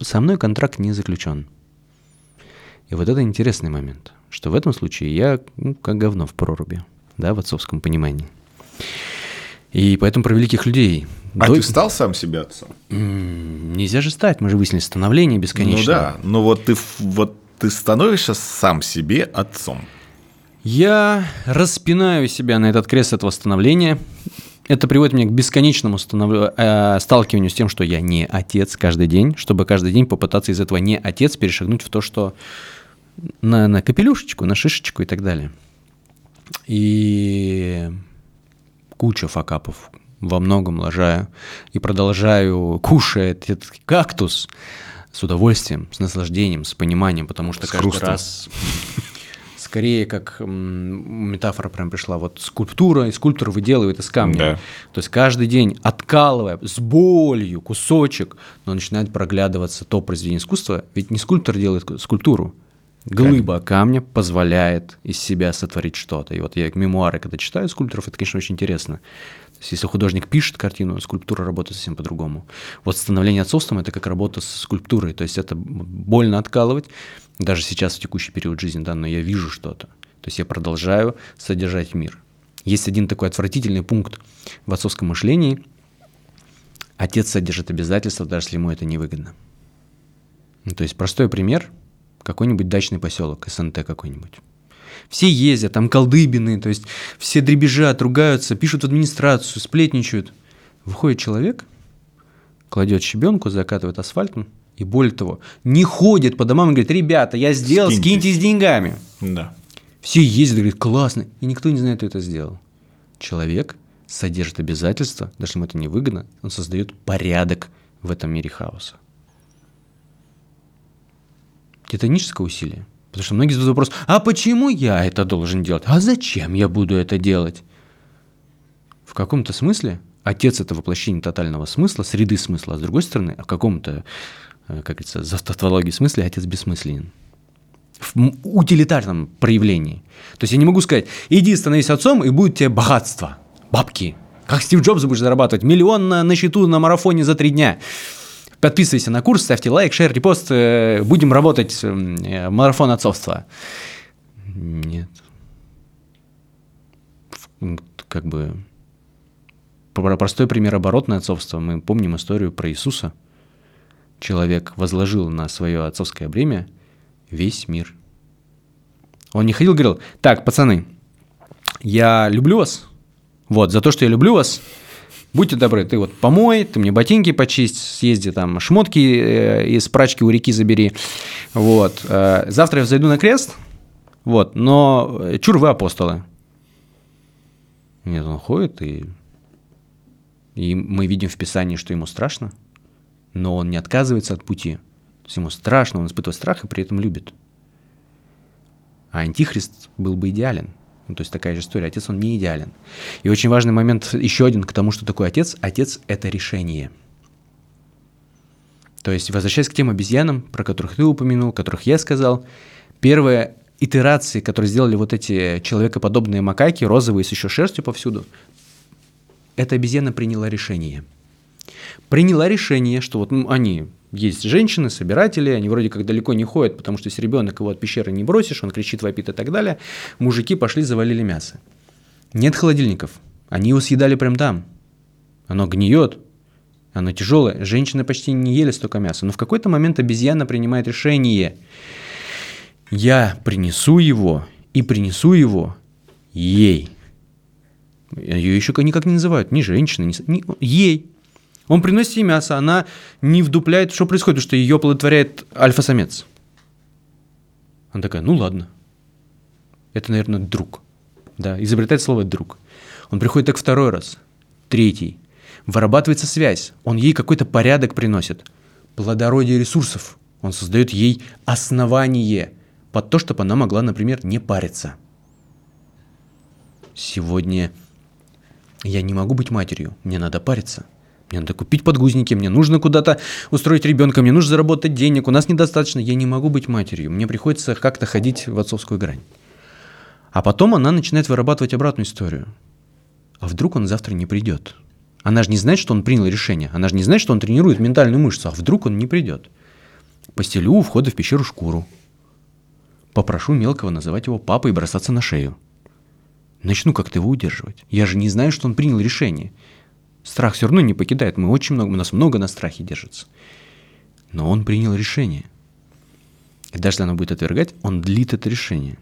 со мной контракт не заключен. И вот это интересный момент, что в этом случае я ну, как говно в проруби, да, в отцовском понимании. И поэтому про великих людей. А до... ты стал сам себе отцом? Нельзя же стать, мы же выяснили становление бесконечное. Ну да, но вот ты, вот ты становишься сам себе отцом. Я распинаю себя на этот крест этого становления, это приводит меня к бесконечному станов... э, сталкиванию с тем, что я не отец каждый день, чтобы каждый день попытаться из этого не отец перешагнуть в то, что на, на капелюшечку, на шишечку и так далее. И куча факапов во многом лажаю и продолжаю, кушая этот кактус с удовольствием, с наслаждением, с пониманием, потому что с каждый хрустом. раз скорее как метафора прям пришла, вот скульптура, и скульптор выделывает из камня. Да. То есть каждый день откалывая с болью кусочек, но начинает проглядываться то произведение искусства, ведь не скульптор делает скульптуру, Глыба камня позволяет из себя сотворить что-то. И вот я мемуары, когда читаю скульпторов, это, конечно, очень интересно. Есть, если художник пишет картину, скульптура работает совсем по-другому. Вот становление отцовством – это как работа с скульптурой. То есть, это больно откалывать, даже сейчас в текущий период жизни, да, но я вижу что-то. То есть, я продолжаю содержать мир. Есть один такой отвратительный пункт в отцовском мышлении. Отец содержит обязательства, даже если ему это невыгодно. Ну, то есть, простой пример – какой-нибудь дачный поселок, СНТ какой-нибудь. Все ездят, там колдыбины, то есть все дребезжат, ругаются, пишут в администрацию, сплетничают. Выходит человек, кладет щебенку, закатывает асфальтом, и более того, не ходит по домам и говорит, ребята, я сделал, скиньтесь, скиньтесь деньгами. Да. Все ездят, говорят, классно, и никто не знает, кто это сделал. Человек содержит обязательства, даже ему это не выгодно, он создает порядок в этом мире хаоса титаническое усилие. Потому что многие задают вопрос, а почему я это должен делать? А зачем я буду это делать? В каком-то смысле отец – это воплощение тотального смысла, среды смысла, а с другой стороны, в каком-то, э, как говорится, за тавтологии смысле отец бессмысленен. В утилитарном проявлении. То есть я не могу сказать, иди становись отцом, и будет тебе богатство, бабки. Как Стив Джобс будешь зарабатывать миллион на, на счету на марафоне за три дня. Подписывайся на курс, ставьте лайк, шер, репост. Э, будем работать э, марафон отцовства. Нет. Как бы простой пример оборотное отцовство. Мы помним историю про Иисуса. Человек возложил на свое отцовское бремя весь мир. Он не ходил, говорил, так, пацаны, я люблю вас, вот, за то, что я люблю вас, будьте добры, ты вот помой, ты мне ботинки почисть, съезди там шмотки э, из прачки у реки забери, вот. Э, завтра я зайду на крест, вот, но э, чур вы апостолы. Нет, он ходит, и, и мы видим в Писании, что ему страшно, но он не отказывается от пути. То есть ему страшно, он испытывает страх и при этом любит. А антихрист был бы идеален – ну, то есть такая же история. Отец, он не идеален. И очень важный момент еще один к тому, что такое отец. Отец – это решение. То есть, возвращаясь к тем обезьянам, про которых ты упомянул, которых я сказал, первая итерации, которые сделали вот эти человекоподобные макаки, розовые с еще шерстью повсюду, эта обезьяна приняла решение. Приняла решение, что вот ну, они есть женщины, собиратели, они вроде как далеко не ходят, потому что если ребенок его от пещеры не бросишь, он кричит, вопит и так далее, мужики пошли, завалили мясо. Нет холодильников, они его съедали прямо там. Оно гниет, оно тяжелое. Женщины почти не ели столько мяса. Но в какой-то момент обезьяна принимает решение. Я принесу его и принесу его ей. Ее еще никак не называют, ни женщина, ни, ни ей. Он приносит ей мясо, она не вдупляет, что происходит, потому что ее оплодотворяет альфа-самец. Она такая, ну ладно. Это, наверное, друг. Да, изобретает слово «друг». Он приходит так второй раз, третий. Вырабатывается связь, он ей какой-то порядок приносит. Плодородие ресурсов. Он создает ей основание под то, чтобы она могла, например, не париться. Сегодня я не могу быть матерью, мне надо париться – мне надо купить подгузники, мне нужно куда-то устроить ребенка, мне нужно заработать денег, у нас недостаточно, я не могу быть матерью, мне приходится как-то ходить в отцовскую грань. А потом она начинает вырабатывать обратную историю. А вдруг он завтра не придет? Она же не знает, что он принял решение. Она же не знает, что он тренирует ментальную мышцу. А вдруг он не придет? Постелю у входа в пещеру шкуру. Попрошу мелкого называть его папой и бросаться на шею. Начну как-то его удерживать. Я же не знаю, что он принял решение. Страх все равно не покидает. Мы очень много, у нас много на страхе держится. Но он принял решение. И даже если она будет отвергать, он длит это решение.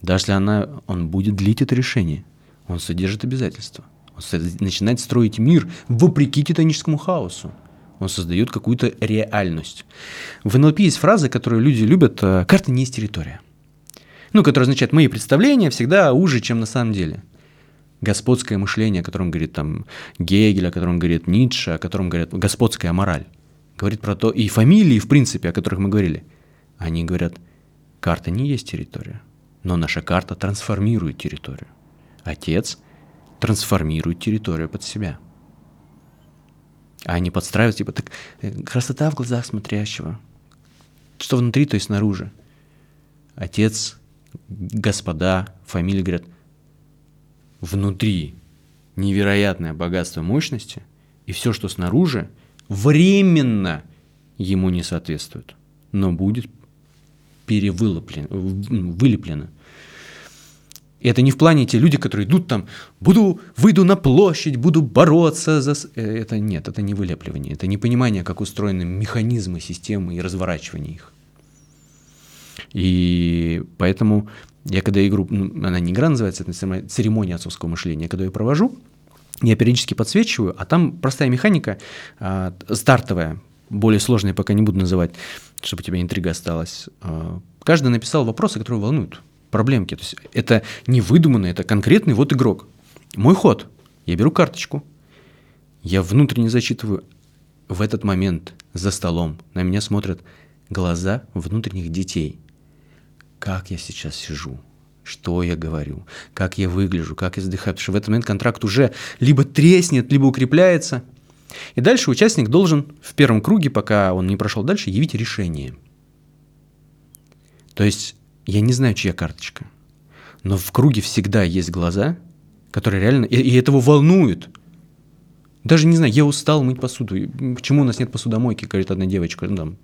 Даже если она, он будет длить это решение, он содержит обязательства. Он начинает строить мир вопреки титаническому хаосу. Он создает какую-то реальность. В НЛП есть фраза, которую люди любят э, «карта не есть территория». Ну, которая означает «мои представления всегда уже, чем на самом деле» господское мышление, о котором говорит там Гегель, о котором говорит Ницше, о котором говорят господская мораль. Говорит про то, и фамилии, в принципе, о которых мы говорили. Они говорят, карта не есть территория, но наша карта трансформирует территорию. Отец трансформирует территорию под себя. А они подстраивают, типа, так э, красота в глазах смотрящего. Что внутри, то и снаружи. Отец, господа, фамилии говорят – внутри невероятное богатство мощности, и все, что снаружи, временно ему не соответствует, но будет перевылеплено, вылеплено. И это не в плане те люди, которые идут там, буду, выйду на площадь, буду бороться за... Э, это нет, это не вылепливание, это не понимание, как устроены механизмы системы и разворачивание их. И поэтому я когда игру, ну, она не игра называется, это церемония отцовского мышления, когда я провожу, я периодически подсвечиваю, а там простая механика, а, стартовая, более сложная пока не буду называть, чтобы у тебя интрига осталась. А, каждый написал вопросы, которые волнуют, проблемки. То есть это не выдуманно, это конкретный вот игрок. Мой ход. Я беру карточку, я внутренне зачитываю. В этот момент за столом на меня смотрят глаза внутренних детей – как я сейчас сижу, что я говорю, как я выгляжу, как я вздыхаю, потому что в этот момент контракт уже либо треснет, либо укрепляется. И дальше участник должен в первом круге, пока он не прошел дальше, явить решение. То есть я не знаю, чья карточка, но в круге всегда есть глаза, которые реально... И, и этого волнует. Даже не знаю, я устал мыть посуду. Почему у нас нет посудомойки, говорит одна девочка. Ну, там,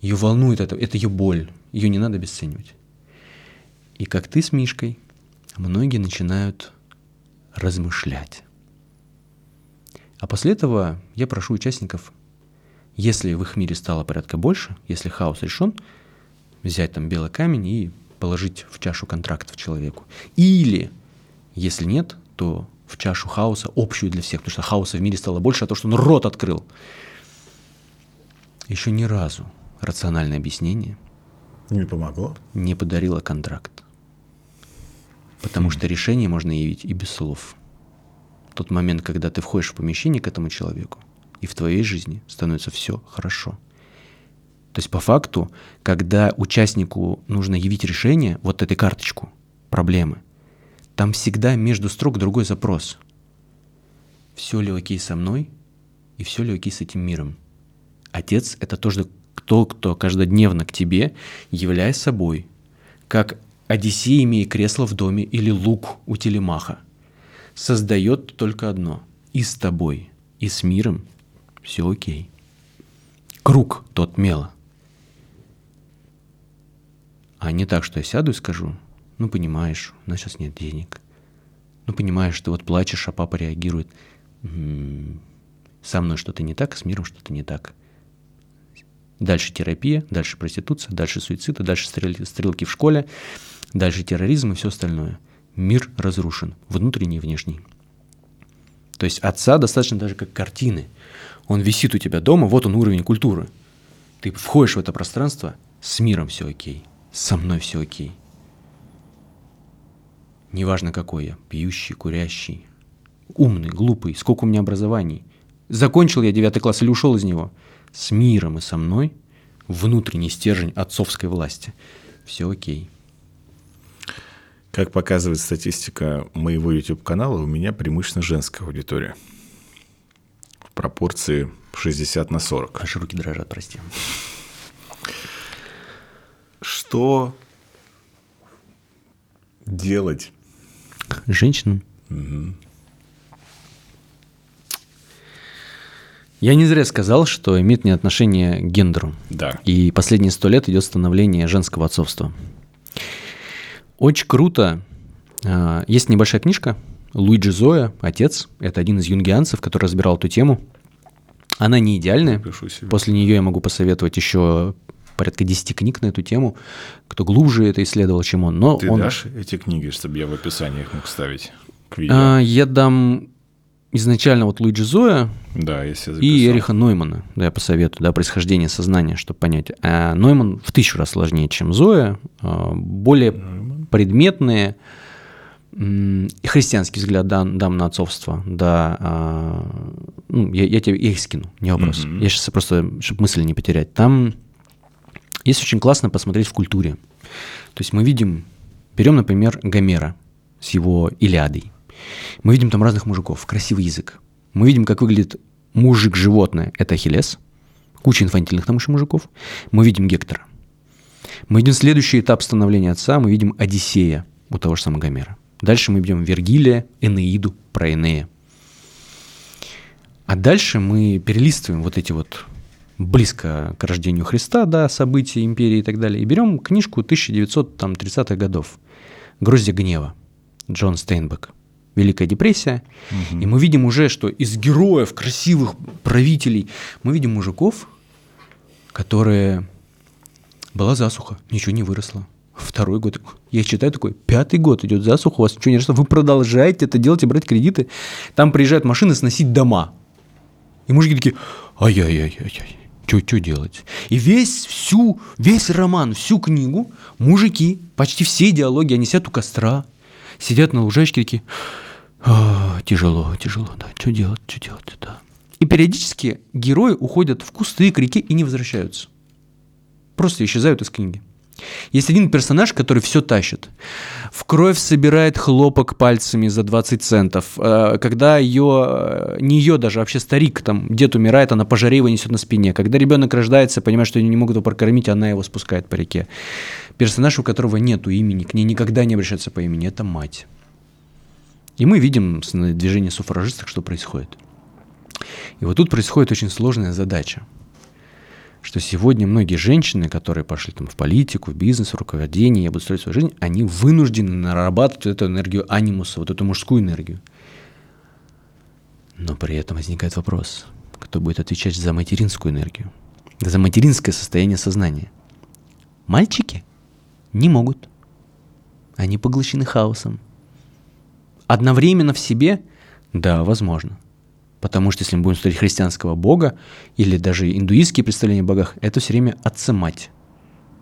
ее волнует это, это ее боль, ее не надо обесценивать. И как ты с Мишкой, многие начинают размышлять. А после этого я прошу участников, если в их мире стало порядка больше, если хаос решен, взять там белый камень и положить в чашу контрактов человеку. Или, если нет, то в чашу хаоса, общую для всех, потому что хаоса в мире стало больше, а то, что он рот открыл. Еще ни разу рациональное объяснение не помогло. Не подарило контракт. Потому что решение можно явить и без слов. Тот момент, когда ты входишь в помещение к этому человеку, и в твоей жизни становится все хорошо. То есть по факту, когда участнику нужно явить решение, вот этой карточку проблемы, там всегда между строк другой запрос. Все ли окей со мной и все ли окей с этим миром? Отец – это тоже кто, кто каждодневно к тебе, являя собой, как Одиссей, имея кресло в доме или лук у телемаха, создает только одно – и с тобой, и с миром все окей. Круг тот мела. А не так, что я сяду и скажу, ну понимаешь, у нас сейчас нет денег. Ну понимаешь, ты вот плачешь, а папа реагирует. «М-м, со мной что-то не так, с миром что-то не так. Дальше терапия, дальше проституция, дальше суицид, дальше стрелки, стрелки в школе, дальше терроризм и все остальное. Мир разрушен, внутренний и внешний. То есть отца достаточно даже как картины. Он висит у тебя дома, вот он уровень культуры. Ты входишь в это пространство, с миром все окей, со мной все окей. Неважно какой я, пьющий, курящий, умный, глупый, сколько у меня образований. Закончил я девятый класс или ушел из него – с миром и со мной внутренний стержень отцовской власти. Все окей. Как показывает статистика моего YouTube-канала, у меня преимущественно женская аудитория. В пропорции 60 на 40. Аж руки дрожат, прости. Что делать? Женщинам? Угу. Я не зря сказал, что имеет не отношение к гендеру. Да. И последние сто лет идет становление женского отцовства. Очень круто. А, есть небольшая книжка Луиджи Зоя, отец. Это один из юнгианцев, который разбирал эту тему. Она не идеальная. После нее я могу посоветовать еще порядка 10 книг на эту тему, кто глубже это исследовал, чем он. Но Ты он... дашь эти книги, чтобы я в описании их мог ставить к видео? А, я дам изначально вот Луиджи Зоя да, и Эриха Ноймана, да, я посоветую, да, происхождение сознания, чтобы понять. А Нойман в тысячу раз сложнее, чем Зоя, а, более Нойман. предметные, христианский взгляд дам, дам на отцовство, да, а, ну, я, я тебе их скину, не вопрос. Mm-hmm. Я сейчас просто, чтобы мысль не потерять. Там есть очень классно посмотреть в культуре. То есть мы видим, берем, например, Гомера с его Илиадой. Мы видим там разных мужиков, красивый язык. Мы видим, как выглядит мужик-животное, это Ахиллес. Куча инфантильных там еще мужиков. Мы видим Гектора. Мы видим следующий этап становления отца, мы видим Одиссея у того же самого Гомера. Дальше мы видим Вергилия, Энеиду, про Энея. А дальше мы перелистываем вот эти вот близко к рождению Христа, да, события империи и так далее, и берем книжку 1930-х годов «Гроздья гнева» Джон Стейнбек. Великая депрессия, угу. и мы видим уже, что из героев, красивых правителей, мы видим мужиков, которые была засуха, ничего не выросло. Второй год. Я читаю такой, пятый год идет засуха, у вас ничего не росло. Вы продолжаете это делать и брать кредиты. Там приезжают машины сносить дома. И мужики такие, ай-яй-яй-яй-яй. Что делать? И весь, всю, весь роман, всю книгу, мужики, почти все диалоги, они сидят у костра, сидят на лужайке такие, а, тяжело, тяжело, да. Что делать, что делать, да. И периодически герои уходят в кусты, к реке и не возвращаются. Просто исчезают из книги. Есть один персонаж, который все тащит. В кровь собирает хлопок пальцами за 20 центов. Э, когда ее, э, не ее даже, а вообще старик, там, дед умирает, она по жаре его несет на спине. Когда ребенок рождается, понимает, что они не могут его прокормить, она его спускает по реке. Персонаж, у которого нету имени, к ней никогда не обращается по имени, это мать. И мы видим на движении суфражисток, что происходит. И вот тут происходит очень сложная задача, что сегодня многие женщины, которые пошли там в политику, в бизнес, в руководение, я буду строить свою жизнь, они вынуждены нарабатывать эту энергию анимуса, вот эту мужскую энергию. Но при этом возникает вопрос, кто будет отвечать за материнскую энергию, за материнское состояние сознания. Мальчики не могут. Они поглощены хаосом. Одновременно в себе? Да, возможно. Потому что если мы будем смотреть христианского бога или даже индуистские представления о богах, это все время отца-мать.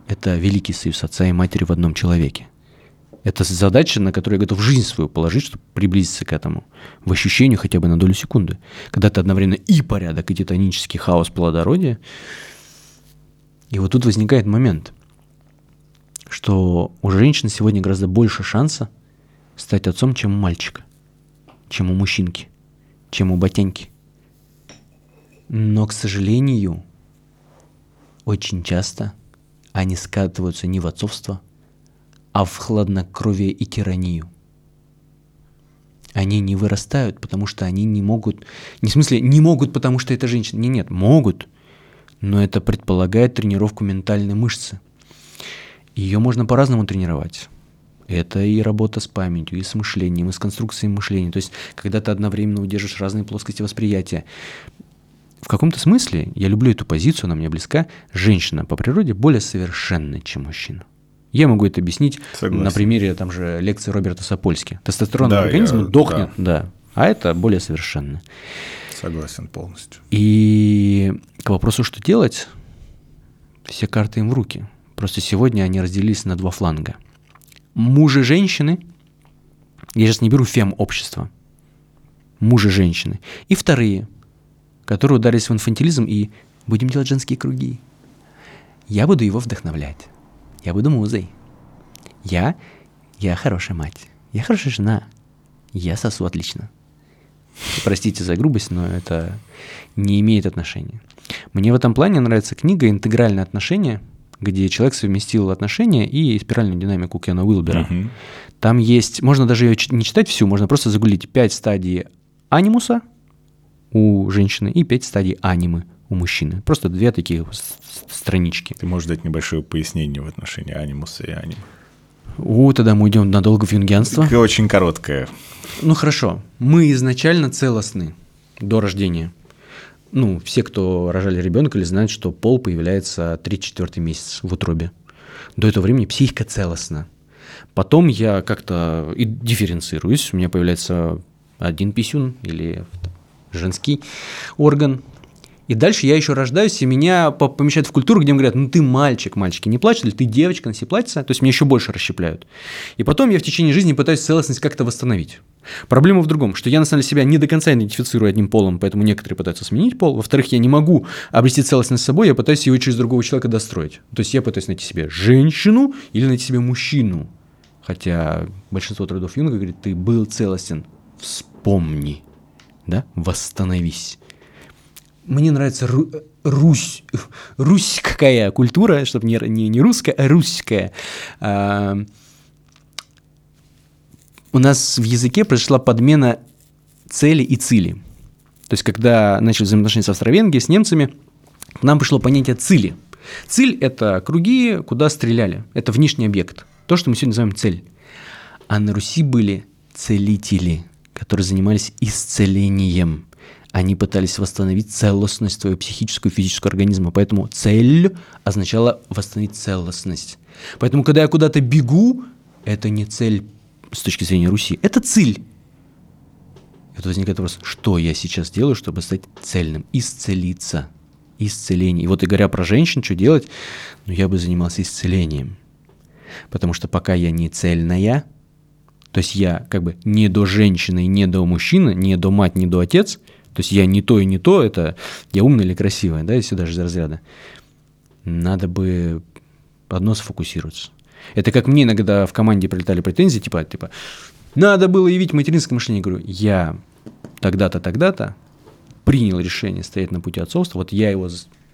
Это великий союз отца и матери в одном человеке. Это задача, на которую я готов жизнь свою положить, чтобы приблизиться к этому. В ощущению хотя бы на долю секунды. Когда ты одновременно и порядок, и титанический хаос плодородия. И вот тут возникает момент, что у женщин сегодня гораздо больше шанса стать отцом, чем у мальчика, чем у мужчинки, чем у ботеньки. Но, к сожалению, очень часто они скатываются не в отцовство, а в хладнокровие и тиранию. Они не вырастают, потому что они не могут, не в смысле не могут, потому что это женщина, не нет, могут, но это предполагает тренировку ментальной мышцы. Ее можно по-разному тренировать. Это и работа с памятью, и с мышлением, и с конструкцией мышления. То есть, когда ты одновременно удержишь разные плоскости восприятия. В каком-то смысле, я люблю эту позицию, она мне близка, женщина по природе более совершенна, чем мужчина. Я могу это объяснить Согласен. на примере там же лекции Роберта Сапольски. Тестостеронный Да, организм я- дохнет, да. А это более совершенно. Согласен полностью. И к вопросу, что делать, все карты им в руки. Просто сегодня они разделились на два фланга. Мужи женщины, я сейчас не беру фем общества, мужи женщины, и вторые, которые ударились в инфантилизм и будем делать женские круги. Я буду его вдохновлять. Я буду музой. Я, я хорошая мать. Я хорошая жена. Я сосу отлично. Простите за грубость, но это не имеет отношения. Мне в этом плане нравится книга «Интегральное отношение», где человек совместил отношения и спиральную динамику Кена Уилбера. Мгм. Там есть, можно даже ее не читать всю, можно просто загуглить 5 стадий анимуса у женщины и 5 стадий анимы у мужчины. Просто две такие странички. Ты можешь дать небольшое пояснение в отношении анимуса и аниме. О, тогда мы уйдем надолго в юнгианство. Очень короткое. Ну хорошо, мы изначально целостны до рождения. Ну, все, кто рожали ребенка, или знают, что пол появляется 3-4 месяц в утробе. До этого времени психика целостна. Потом я как-то и дифференцируюсь. У меня появляется один писюн или женский орган. И дальше я еще рождаюсь, и меня по- помещают в культуру, где мне говорят, ну ты мальчик, мальчики не плачут, или ты девочка, носи платьице. То есть меня еще больше расщепляют. И потом я в течение жизни пытаюсь целостность как-то восстановить. Проблема в другом, что я на самом деле себя не до конца идентифицирую одним полом, поэтому некоторые пытаются сменить пол. Во-вторых, я не могу обрести целостность с собой, я пытаюсь ее через другого человека достроить. То есть я пытаюсь найти себе женщину или найти себе мужчину. Хотя большинство трудов Юнга говорит, ты был целостен, вспомни, да, восстановись. Мне нравится ру- Русь, какая культура, чтобы не, не, не русская, а русская. А, у нас в языке произошла подмена цели и цили. То есть, когда начали взаимоотношения с Австро-Венгрией, с немцами, к нам пришло понятие цили. Цель – это круги, куда стреляли. Это внешний объект. То, что мы сегодня называем цель. А на Руси были целители, которые занимались исцелением. Они пытались восстановить целостность твоего психического и физического организма. Поэтому цель означала восстановить целостность. Поэтому, когда я куда-то бегу, это не цель с точки зрения Руси, это цель. И вот возникает вопрос, что я сейчас делаю, чтобы стать цельным? Исцелиться. Исцеление. И вот и говоря про женщин, что делать? Ну, я бы занимался исцелением. Потому что пока я не цельная, то есть я как бы не до женщины не до мужчины, не до мать, не до отец, то есть я не то и не то, это я умная или красивая, да, если даже из разряда. Надо бы одно сфокусироваться. Это как мне иногда в команде прилетали претензии, типа, типа, надо было явить материнское мышление. Я говорю, я тогда-то, тогда-то принял решение стоять на пути отцовства, вот я его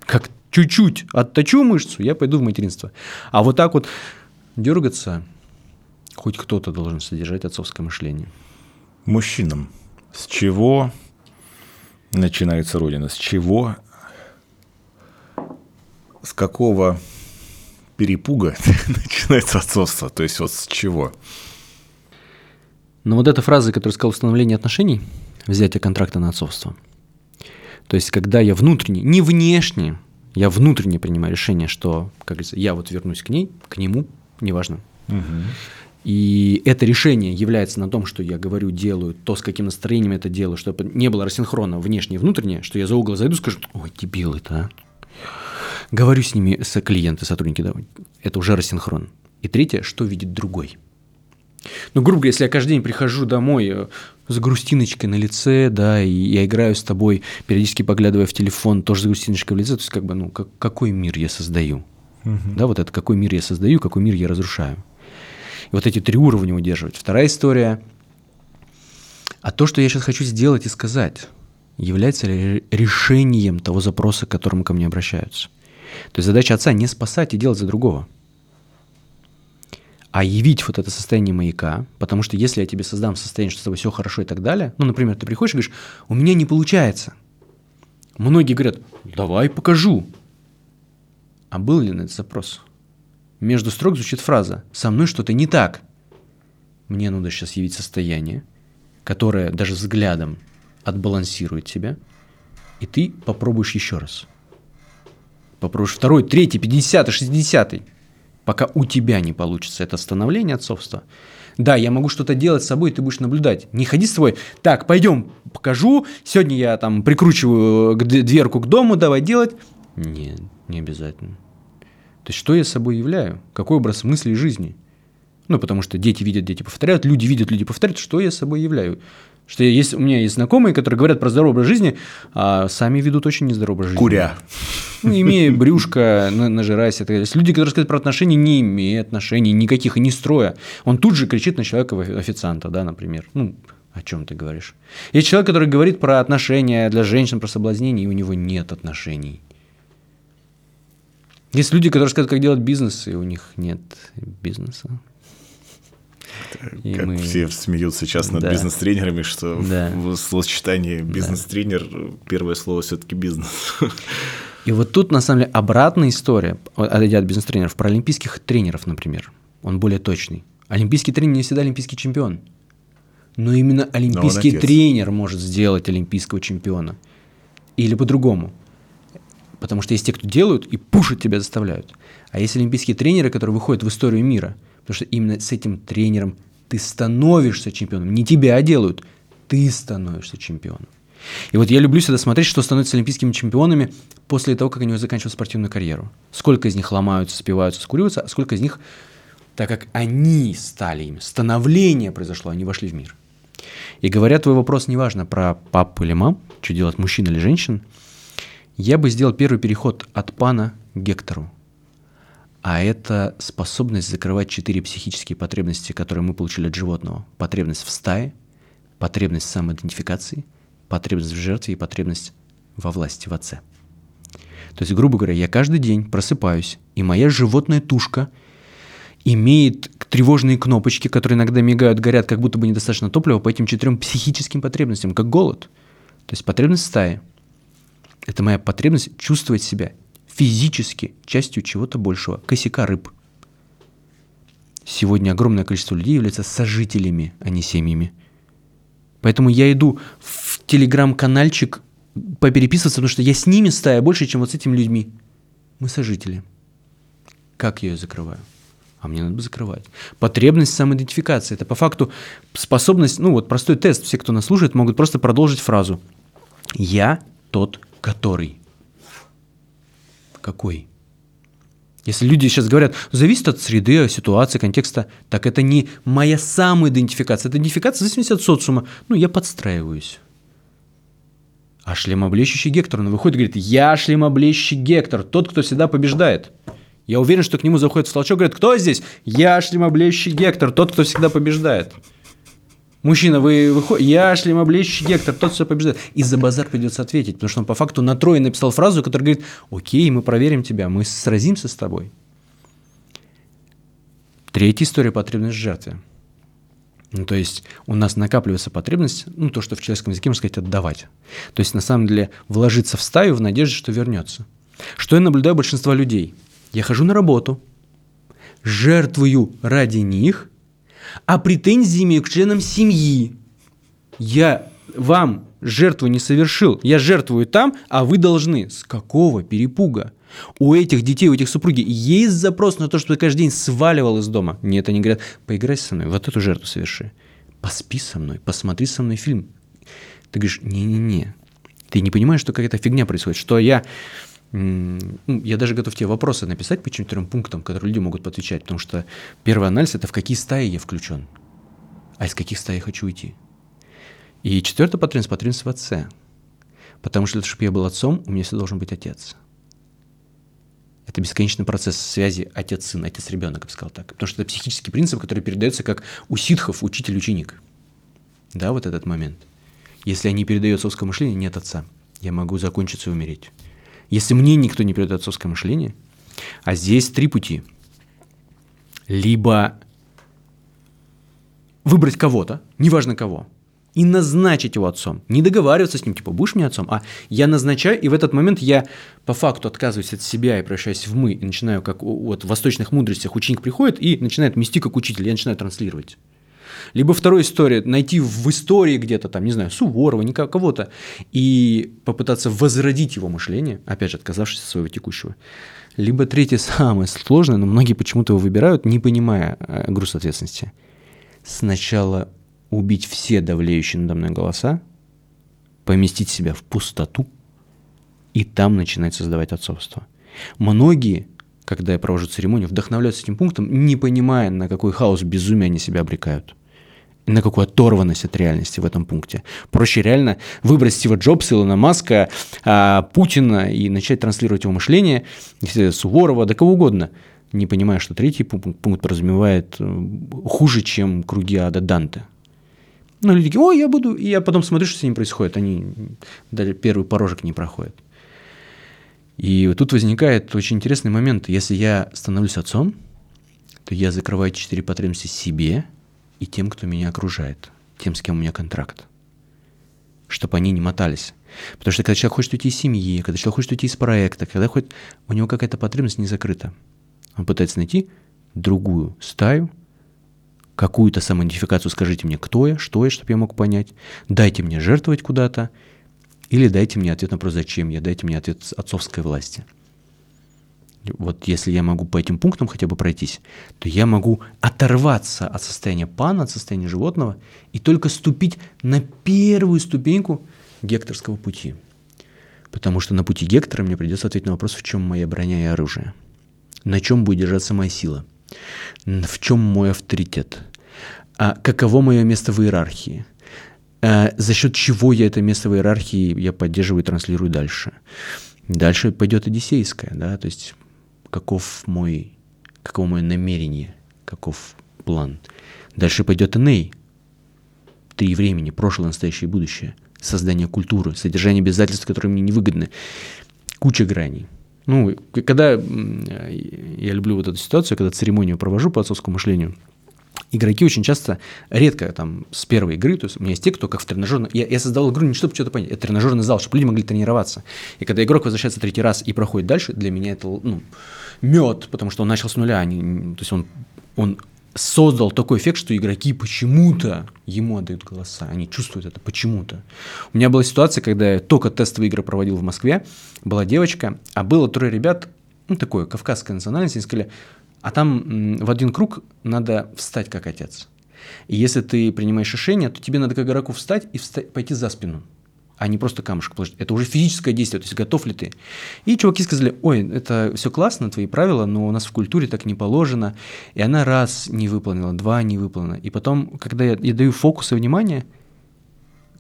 как чуть-чуть отточу мышцу, я пойду в материнство. А вот так вот дергаться, хоть кто-то должен содержать отцовское мышление. Мужчинам. С чего начинается Родина? С чего? С какого перепуга начинается отцовство? То есть вот с чего? Но вот эта фраза, которую сказал установление отношений, взятие контракта на отцовство. То есть, когда я внутренне, не внешне, я внутренне принимаю решение, что, как говорится, я вот вернусь к ней, к нему, неважно. И это решение является на том, что я говорю, делаю, то, с каким настроением это делаю, чтобы не было рассинхрона внешне и внутреннее, что я за угол зайду, скажу, ой, дебилы-то, а. Говорю с ними, с клиенты, сотрудники, да, это уже рассинхрон. И третье, что видит другой. Ну, грубо говоря, если я каждый день прихожу домой э, с грустиночкой на лице, да, и я играю с тобой, периодически поглядывая в телефон, тоже с грустиночкой в лице, то есть как бы, ну, как, какой мир я создаю? Да, вот это какой мир я создаю, какой мир я разрушаю. И вот эти три уровня удерживать. Вторая история. А то, что я сейчас хочу сделать и сказать, является ли решением того запроса, к которому ко мне обращаются. То есть задача отца не спасать и делать за другого, а явить вот это состояние маяка, потому что если я тебе создам состояние, что с тобой все хорошо и так далее, ну, например, ты приходишь и говоришь, у меня не получается. Многие говорят, давай покажу. А был ли на этот запрос? Между строк звучит фраза «со мной что-то не так». Мне нужно сейчас явить состояние, которое даже взглядом отбалансирует тебя, и ты попробуешь еще раз. Попробуешь второй, третий, пятидесятый, шестидесятый пока у тебя не получится это становление отцовства. Да, я могу что-то делать с собой, ты будешь наблюдать. Не ходи с собой, так, пойдем, покажу, сегодня я там прикручиваю дверку к дому, давай делать. Нет, не обязательно. То есть, что я собой являю? Какой образ мысли и жизни? Ну, потому что дети видят, дети повторяют, люди видят, люди повторяют. Что я собой являю? Что есть, у меня есть знакомые, которые говорят про здоровый образ жизни, а сами ведут очень нездоровый образ жизни. Куря. Ну, имея брюшко, нажираясь. Это, люди, которые рассказывают про отношения, не имея отношений никаких и не строя. Он тут же кричит на человека официанта, да, например. Ну, о чем ты говоришь? Есть человек, который говорит про отношения для женщин, про соблазнение, и у него нет отношений. Есть люди, которые рассказывают, как делать бизнес, и у них нет бизнеса. И как мы... все смеются сейчас над да. бизнес-тренерами, что да. в словосочетании бизнес-тренер первое слово все-таки бизнес. И вот тут, на самом деле, обратная история, отойдя от бизнес-тренеров, про олимпийских тренеров, например. Он более точный. Олимпийский тренер не всегда олимпийский чемпион. Но именно олимпийский Но тренер может сделать олимпийского чемпиона. Или по-другому. Потому что есть те, кто делают и пушат тебя заставляют. А есть олимпийские тренеры, которые выходят в историю мира – Потому что именно с этим тренером ты становишься чемпионом. Не тебя делают, ты становишься чемпионом. И вот я люблю всегда смотреть, что становятся олимпийскими чемпионами после того, как они заканчивают спортивную карьеру. Сколько из них ломаются, спиваются, скуриваются, а сколько из них, так как они стали ими, становление произошло, они вошли в мир. И говоря твой вопрос неважно про папу или мам, что делать мужчина или женщина, я бы сделал первый переход от пана к Гектору а это способность закрывать четыре психические потребности, которые мы получили от животного. Потребность в стае, потребность в самоидентификации, потребность в жертве и потребность во власти, в отце. То есть, грубо говоря, я каждый день просыпаюсь, и моя животная тушка имеет тревожные кнопочки, которые иногда мигают, горят, как будто бы недостаточно топлива по этим четырем психическим потребностям, как голод. То есть потребность в стае – это моя потребность чувствовать себя физически частью чего-то большего, косяка рыб. Сегодня огромное количество людей являются сожителями, а не семьями. Поэтому я иду в телеграм-канальчик попереписываться, потому что я с ними стая больше, чем вот с этими людьми. Мы сожители. Как я ее закрываю? А мне надо бы закрывать. Потребность самоидентификации. Это по факту способность, ну вот простой тест. Все, кто нас слушает, могут просто продолжить фразу. Я тот, который. Какой? Если люди сейчас говорят, зависит от среды, ситуации, контекста, так это не моя самоидентификация, это идентификация в зависимости от социума. Ну, я подстраиваюсь. А шлемоблещущий Гектор, он выходит и говорит, я шлемоблещущий Гектор, тот, кто всегда побеждает. Я уверен, что к нему заходит в толчок говорит, кто здесь? Я шлемоблещущий Гектор, тот, кто всегда побеждает. Мужчина, вы выходите, я шлемоблещущий Гектор, тот все побеждает. И за базар придется ответить, потому что он по факту на трое написал фразу, которая говорит, окей, мы проверим тебя, мы сразимся с тобой. Третья история – потребность в жертве. Ну, то есть у нас накапливается потребность, ну, то, что в человеческом языке можно сказать, отдавать. То есть, на самом деле, вложиться в стаю в надежде, что вернется. Что я наблюдаю большинство людей? Я хожу на работу, жертвую ради них, а претензиями к членам семьи. Я вам жертву не совершил, я жертвую там, а вы должны. С какого перепуга? У этих детей, у этих супруги есть запрос на то, чтобы каждый день сваливал из дома. Нет, они говорят, поиграй со мной, вот эту жертву соверши. Поспи со мной, посмотри со мной фильм. Ты говоришь, не-не-не, ты не понимаешь, что какая-то фигня происходит, что я я даже готов тебе вопросы написать по четырем пунктам, которые люди могут отвечать, потому что первый анализ – это в какие стаи я включен, а из каких стаи я хочу уйти. И четвертый потребность – потребность в отце. Потому что, чтобы я был отцом, у меня всегда должен быть отец. Это бесконечный процесс связи отец-сын, отец-ребенок, я бы сказал так. Потому что это психический принцип, который передается как у ситхов учитель-ученик. Да, вот этот момент. Если они передают отцовское мышление, нет отца. Я могу закончиться и умереть. Если мне никто не придает отцовское мышление, а здесь три пути. Либо выбрать кого-то, неважно кого, и назначить его отцом. Не договариваться с ним, типа, будешь мне отцом, а я назначаю, и в этот момент я по факту отказываюсь от себя и превращаюсь в мы, и начинаю, как вот в восточных мудростях ученик приходит и начинает мести как учитель, я начинаю транслировать. Либо вторая история, найти в истории где-то там, не знаю, Суворова, кого-то, и попытаться возродить его мышление, опять же, отказавшись от своего текущего. Либо третье, самое сложное, но многие почему-то его выбирают, не понимая э, груз ответственности. Сначала убить все давлеющие надо мной голоса, поместить себя в пустоту и там начинать создавать отцовство. Многие, когда я провожу церемонию, вдохновляются этим пунктом, не понимая, на какой хаос безумия они себя обрекают. На какую оторванность от реальности в этом пункте. Проще реально выбрать Стива Джобса, Илона Маска, а, Путина и начать транслировать его мышление, Суворова, да кого угодно, не понимая, что третий пункт, подразумевает э, хуже, чем круги ада Данте. Ну, люди такие, ой, я буду, и я потом смотрю, что с ними происходит, они даже первый порожек не проходят. И тут возникает очень интересный момент. Если я становлюсь отцом, то я закрываю четыре потребности себе и тем, кто меня окружает, тем, с кем у меня контракт. Чтобы они не мотались. Потому что когда человек хочет уйти из семьи, когда человек хочет уйти из проекта, когда хоть у него какая-то потребность не закрыта, он пытается найти другую стаю, какую-то самоидентификацию, скажите мне, кто я, что я, чтобы я мог понять, дайте мне жертвовать куда-то, или дайте мне ответ на вопрос, зачем я, дайте мне ответ отцовской власти. Вот если я могу по этим пунктам хотя бы пройтись, то я могу оторваться от состояния пана, от состояния животного и только ступить на первую ступеньку гекторского пути. Потому что на пути гектора мне придется ответить на вопрос, в чем моя броня и оружие, на чем будет держаться моя сила, в чем мой авторитет, а каково мое место в иерархии, а за счет чего я это место в иерархии я поддерживаю и транслирую дальше. Дальше пойдет одиссейская, да, то есть каков мой, каково мое намерение, каков план. Дальше пойдет Эней, три времени, прошлое, настоящее и будущее, создание культуры, содержание обязательств, которые мне невыгодны, куча граней. Ну, когда я люблю вот эту ситуацию, когда церемонию провожу по отцовскому мышлению, игроки очень часто, редко там с первой игры, то есть у меня есть те, кто как в тренажерном... Я, я создал игру не чтобы что-то понять, это тренажерный зал, чтобы люди могли тренироваться. И когда игрок возвращается третий раз и проходит дальше, для меня это ну, мед, потому что он начал с нуля, они, то есть он, он создал такой эффект, что игроки почему-то ему отдают голоса, они чувствуют это почему-то. У меня была ситуация, когда я только тестовые игры проводил в Москве, была девочка, а было трое ребят, ну, такое, кавказской национальности, они сказали, а там в один круг надо встать как отец. И если ты принимаешь решение, то тебе надо как игроку встать и встать, пойти за спину а не просто камушек положить. Это уже физическое действие, то есть готов ли ты. И чуваки сказали, ой, это все классно, твои правила, но у нас в культуре так не положено. И она раз не выполнила, два не выполнила. И потом, когда я, я даю фокус и внимание,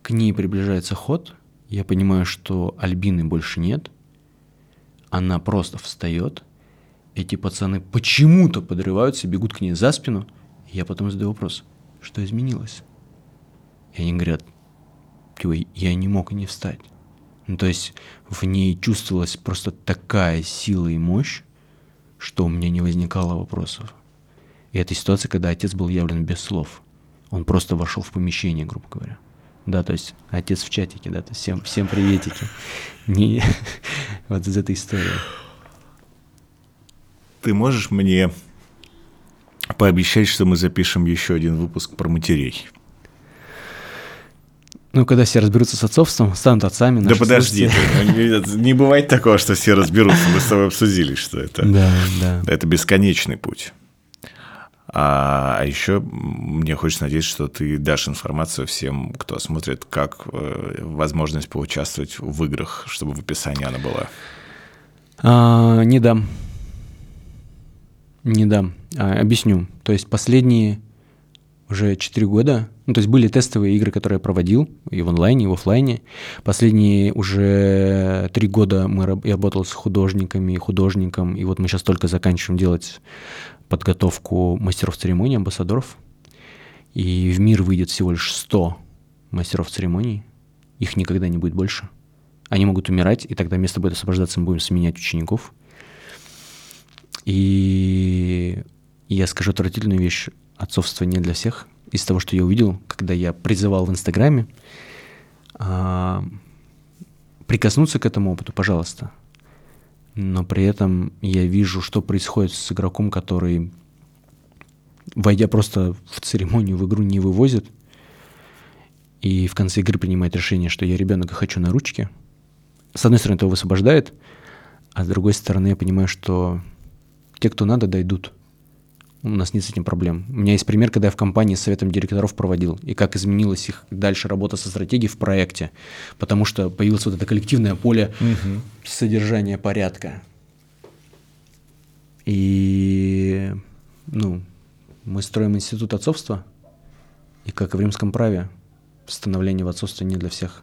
к ней приближается ход, я понимаю, что Альбины больше нет, она просто встает, эти пацаны почему-то подрываются, бегут к ней за спину, я потом задаю вопрос, что изменилось? И они говорят, типа, я не мог не встать. Ну, то есть в ней чувствовалась просто такая сила и мощь, что у меня не возникало вопросов. И это ситуация, когда отец был явлен без слов. Он просто вошел в помещение, грубо говоря. Да, то есть отец в чатике, да, то есть всем, всем приветики. Не, вот из этой истории. Ты можешь мне пообещать, что мы запишем еще один выпуск про матерей? Ну, когда все разберутся с отцовством, станут отцами. Да подожди, ты, не бывает такого, что все разберутся. Мы с тобой обсудили, что это, да, да. это бесконечный путь. А, а еще мне хочется надеяться, что ты дашь информацию всем, кто смотрит, как э, возможность поучаствовать в играх, чтобы в описании она была. А, не дам. Не дам. А, объясню. То есть последние уже 4 года. Ну, то есть были тестовые игры, которые я проводил и в онлайне, и в офлайне. Последние уже 3 года мы, я работал с художниками, художником, и вот мы сейчас только заканчиваем делать подготовку мастеров церемонии, амбассадоров. И в мир выйдет всего лишь 100 мастеров церемоний. Их никогда не будет больше. Они могут умирать, и тогда место будет освобождаться, мы будем сменять учеников. И я скажу отвратительную вещь. Отцовство не для всех. Из того, что я увидел, когда я призывал в Инстаграме, а, прикоснуться к этому опыту, пожалуйста. Но при этом я вижу, что происходит с игроком, который, войдя просто в церемонию, в игру не вывозит, и в конце игры принимает решение, что я ребенок и хочу на ручке. С одной стороны, это его высвобождает, а с другой стороны, я понимаю, что те, кто надо, дойдут. У нас нет с этим проблем. У меня есть пример, когда я в компании с советом директоров проводил, и как изменилась их дальше работа со стратегией в проекте, потому что появилось вот это коллективное поле угу. содержания порядка. И ну, мы строим институт отцовства, и как в римском праве, становление в отцовстве не для всех.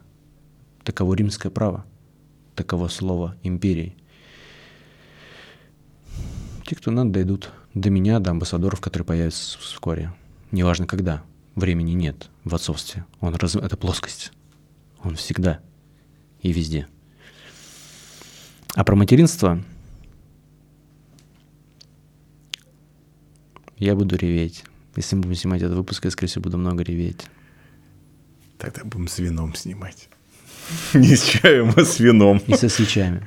Таково римское право, таково слово империи. Те, кто надо, дойдут до меня, до амбассадоров, которые появятся вскоре. Неважно когда. Времени нет в отцовстве. Он раз... Это плоскость. Он всегда и везде. А про материнство я буду реветь. Если мы будем снимать этот выпуск, я, скорее всего, буду много реветь. Тогда будем с вином снимать. Не с чаем, а с вином. И со свечами.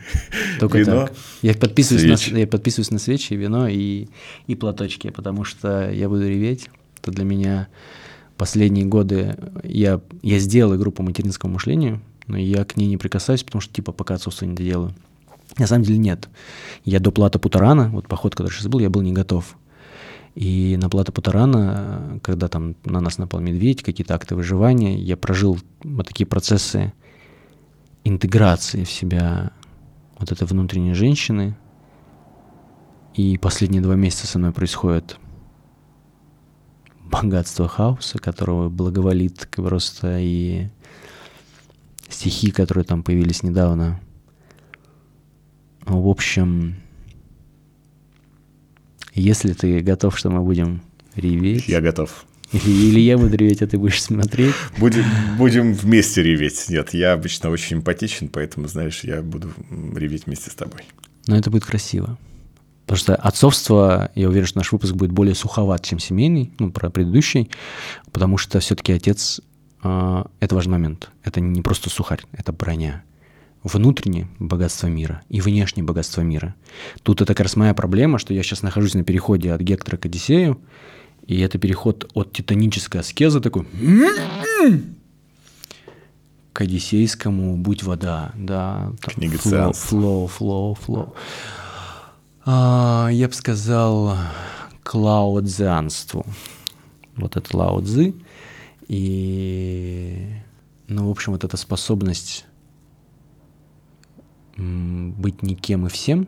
Только вино? так. Я подписываюсь, на, я подписываюсь на свечи, вино и, и платочки, потому что я буду реветь. Это для меня последние годы... Я, я сделал игру по материнскому мышлению, но я к ней не прикасаюсь, потому что типа пока отсутствие не доделаю. На самом деле нет. Я до плата Путарана, вот поход, который сейчас был, я был не готов. И на плата Путарана, когда там на нас напал медведь, какие-то акты выживания, я прожил вот такие процессы интеграции в себя вот этой внутренней женщины. И последние два месяца со мной происходит богатство хаоса, которого благоволит просто и стихи, которые там появились недавно. В общем, если ты готов, что мы будем реветь... Я готов. Или, или я буду реветь, а ты будешь смотреть. Будем, будем вместе реветь. Нет, я обычно очень эмпатичен, поэтому, знаешь, я буду реветь вместе с тобой. Но это будет красиво. Потому что отцовство, я уверен, что наш выпуск будет более суховат, чем семейный, ну, про предыдущий, потому что все-таки отец э, – это важный момент. Это не просто сухарь, это броня. Внутреннее богатство мира и внешнее богатство мира. Тут это как раз моя проблема, что я сейчас нахожусь на переходе от Гектора к Одиссею, и это переход от титанической аскезы такой к одиссейскому «Будь вода», да. Книга flow, flow, flow, flow. А, я бы сказал к лаоцзианству. Вот это Лао-цзы. И, ну, в общем, вот эта способность быть никем и всем,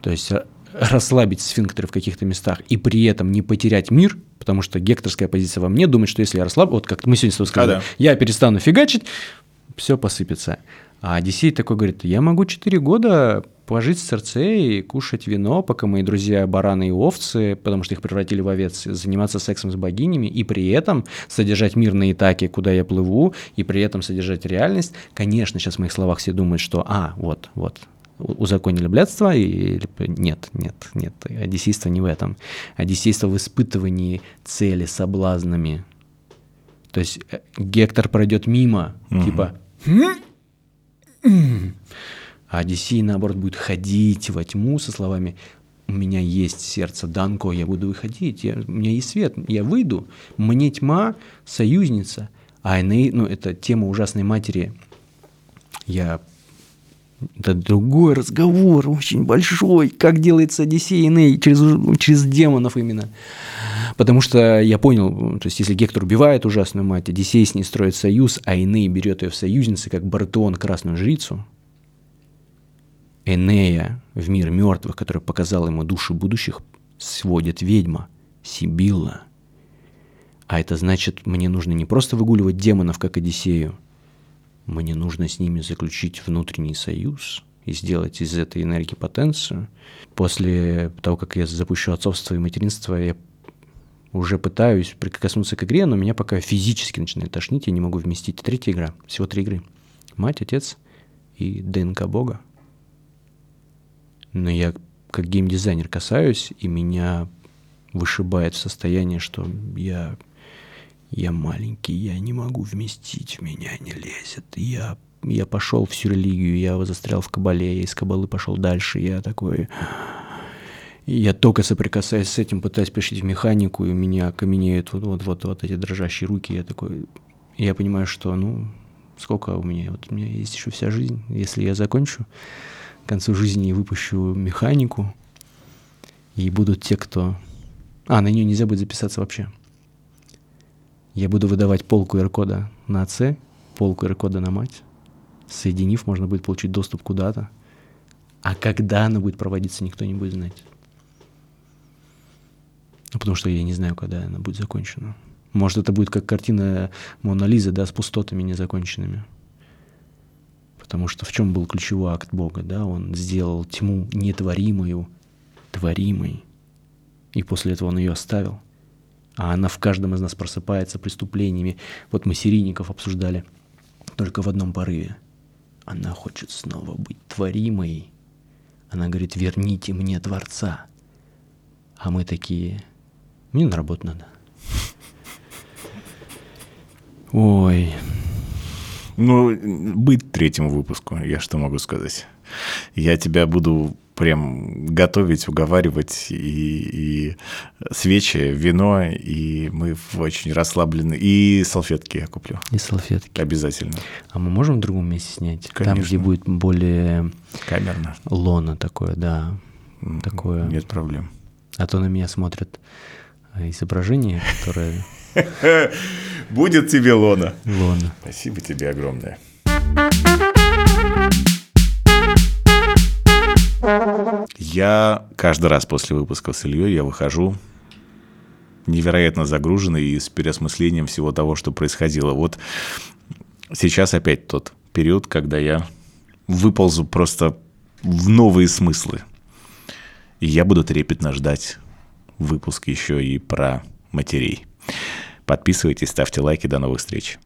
то есть расслабить сфинктеры в каких-то местах и при этом не потерять мир, потому что гекторская позиция во мне думает, что если я расслаблю, вот как мы сегодня с тобой сказали, а, да. я перестану фигачить, все посыпется. А Одиссей такой говорит, я могу 4 года пожить с Церцеей, кушать вино, пока мои друзья бараны и овцы, потому что их превратили в овец, заниматься сексом с богинями, и при этом содержать мир на Итаке, куда я плыву, и при этом содержать реальность. Конечно, сейчас в моих словах все думают, что, а, вот, вот, узаконили блядство, и нет, нет, нет, одиссейство не в этом. Одиссейство в испытывании цели соблазнами. То есть э, Гектор пройдет мимо, угу. типа... А Одиссей, наоборот, будет ходить во тьму со словами «У меня есть сердце Данко, я буду выходить, я, у меня есть свет, я выйду, мне тьма, союзница». А Эней, ну, это тема ужасной матери, я это другой разговор, очень большой, как делается Одиссей Эней через, через демонов именно. Потому что я понял, то есть если Гектор убивает ужасную мать, Одиссей с ней строит союз, а Эней берет ее в союзницы, как Бартон красную жрицу, Энея в мир мертвых, который показал ему души будущих, сводит ведьма, Сибилла. А это значит, мне нужно не просто выгуливать демонов, как Одиссею, мне нужно с ними заключить внутренний союз и сделать из этой энергии потенцию. После того, как я запущу отцовство и материнство, я уже пытаюсь прикоснуться к игре, но меня пока физически начинает тошнить, я не могу вместить. Третья игра, всего три игры. мать, отец и ДНК Бога. Но я как геймдизайнер касаюсь, и меня вышибает в состояние, что я, я маленький, я не могу вместить, в меня не лезет. Я, я пошел всю религию, я застрял в кабале, я из кабалы пошел дальше, я такой... Я только соприкасаясь с этим, пытаюсь пришить в механику, и у меня каменеют вот, вот, вот, вот эти дрожащие руки. Я такой, я понимаю, что, ну, сколько у меня, вот у меня есть еще вся жизнь. Если я закончу к концу жизни и выпущу механику, и будут те, кто... А, на нее нельзя будет записаться вообще. Я буду выдавать полку R-кода на отце, полку R-кода на мать. Соединив, можно будет получить доступ куда-то. А когда она будет проводиться, никто не будет знать. Ну, потому что я не знаю, когда она будет закончена. Может, это будет как картина Мона Лизы, да, с пустотами незаконченными. Потому что в чем был ключевой акт Бога, да? Он сделал тьму нетворимую, творимой. И после этого он ее оставил. А она в каждом из нас просыпается преступлениями. Вот мы серийников обсуждали только в одном порыве. Она хочет снова быть творимой. Она говорит, верните мне Творца. А мы такие, мне на работу надо. Ой. Ну, быть третьему выпуску, я что могу сказать. Я тебя буду прям готовить, уговаривать, и, и свечи, вино, и мы очень расслаблены. И салфетки я куплю. И салфетки. Обязательно. А мы можем в другом месте снять? Конечно. Там, где будет более Камерно. лона такое, да. Такое. Нет проблем. А то на меня смотрят э, изображение, которое Будет тебе лона. лона. Спасибо тебе огромное. Я каждый раз после выпуска с Ильей я выхожу невероятно загруженный и с переосмыслением всего того, что происходило. Вот сейчас опять тот период, когда я выползу просто в новые смыслы. И я буду трепетно ждать выпуск еще и про матерей. Подписывайтесь, ставьте лайки. До новых встреч.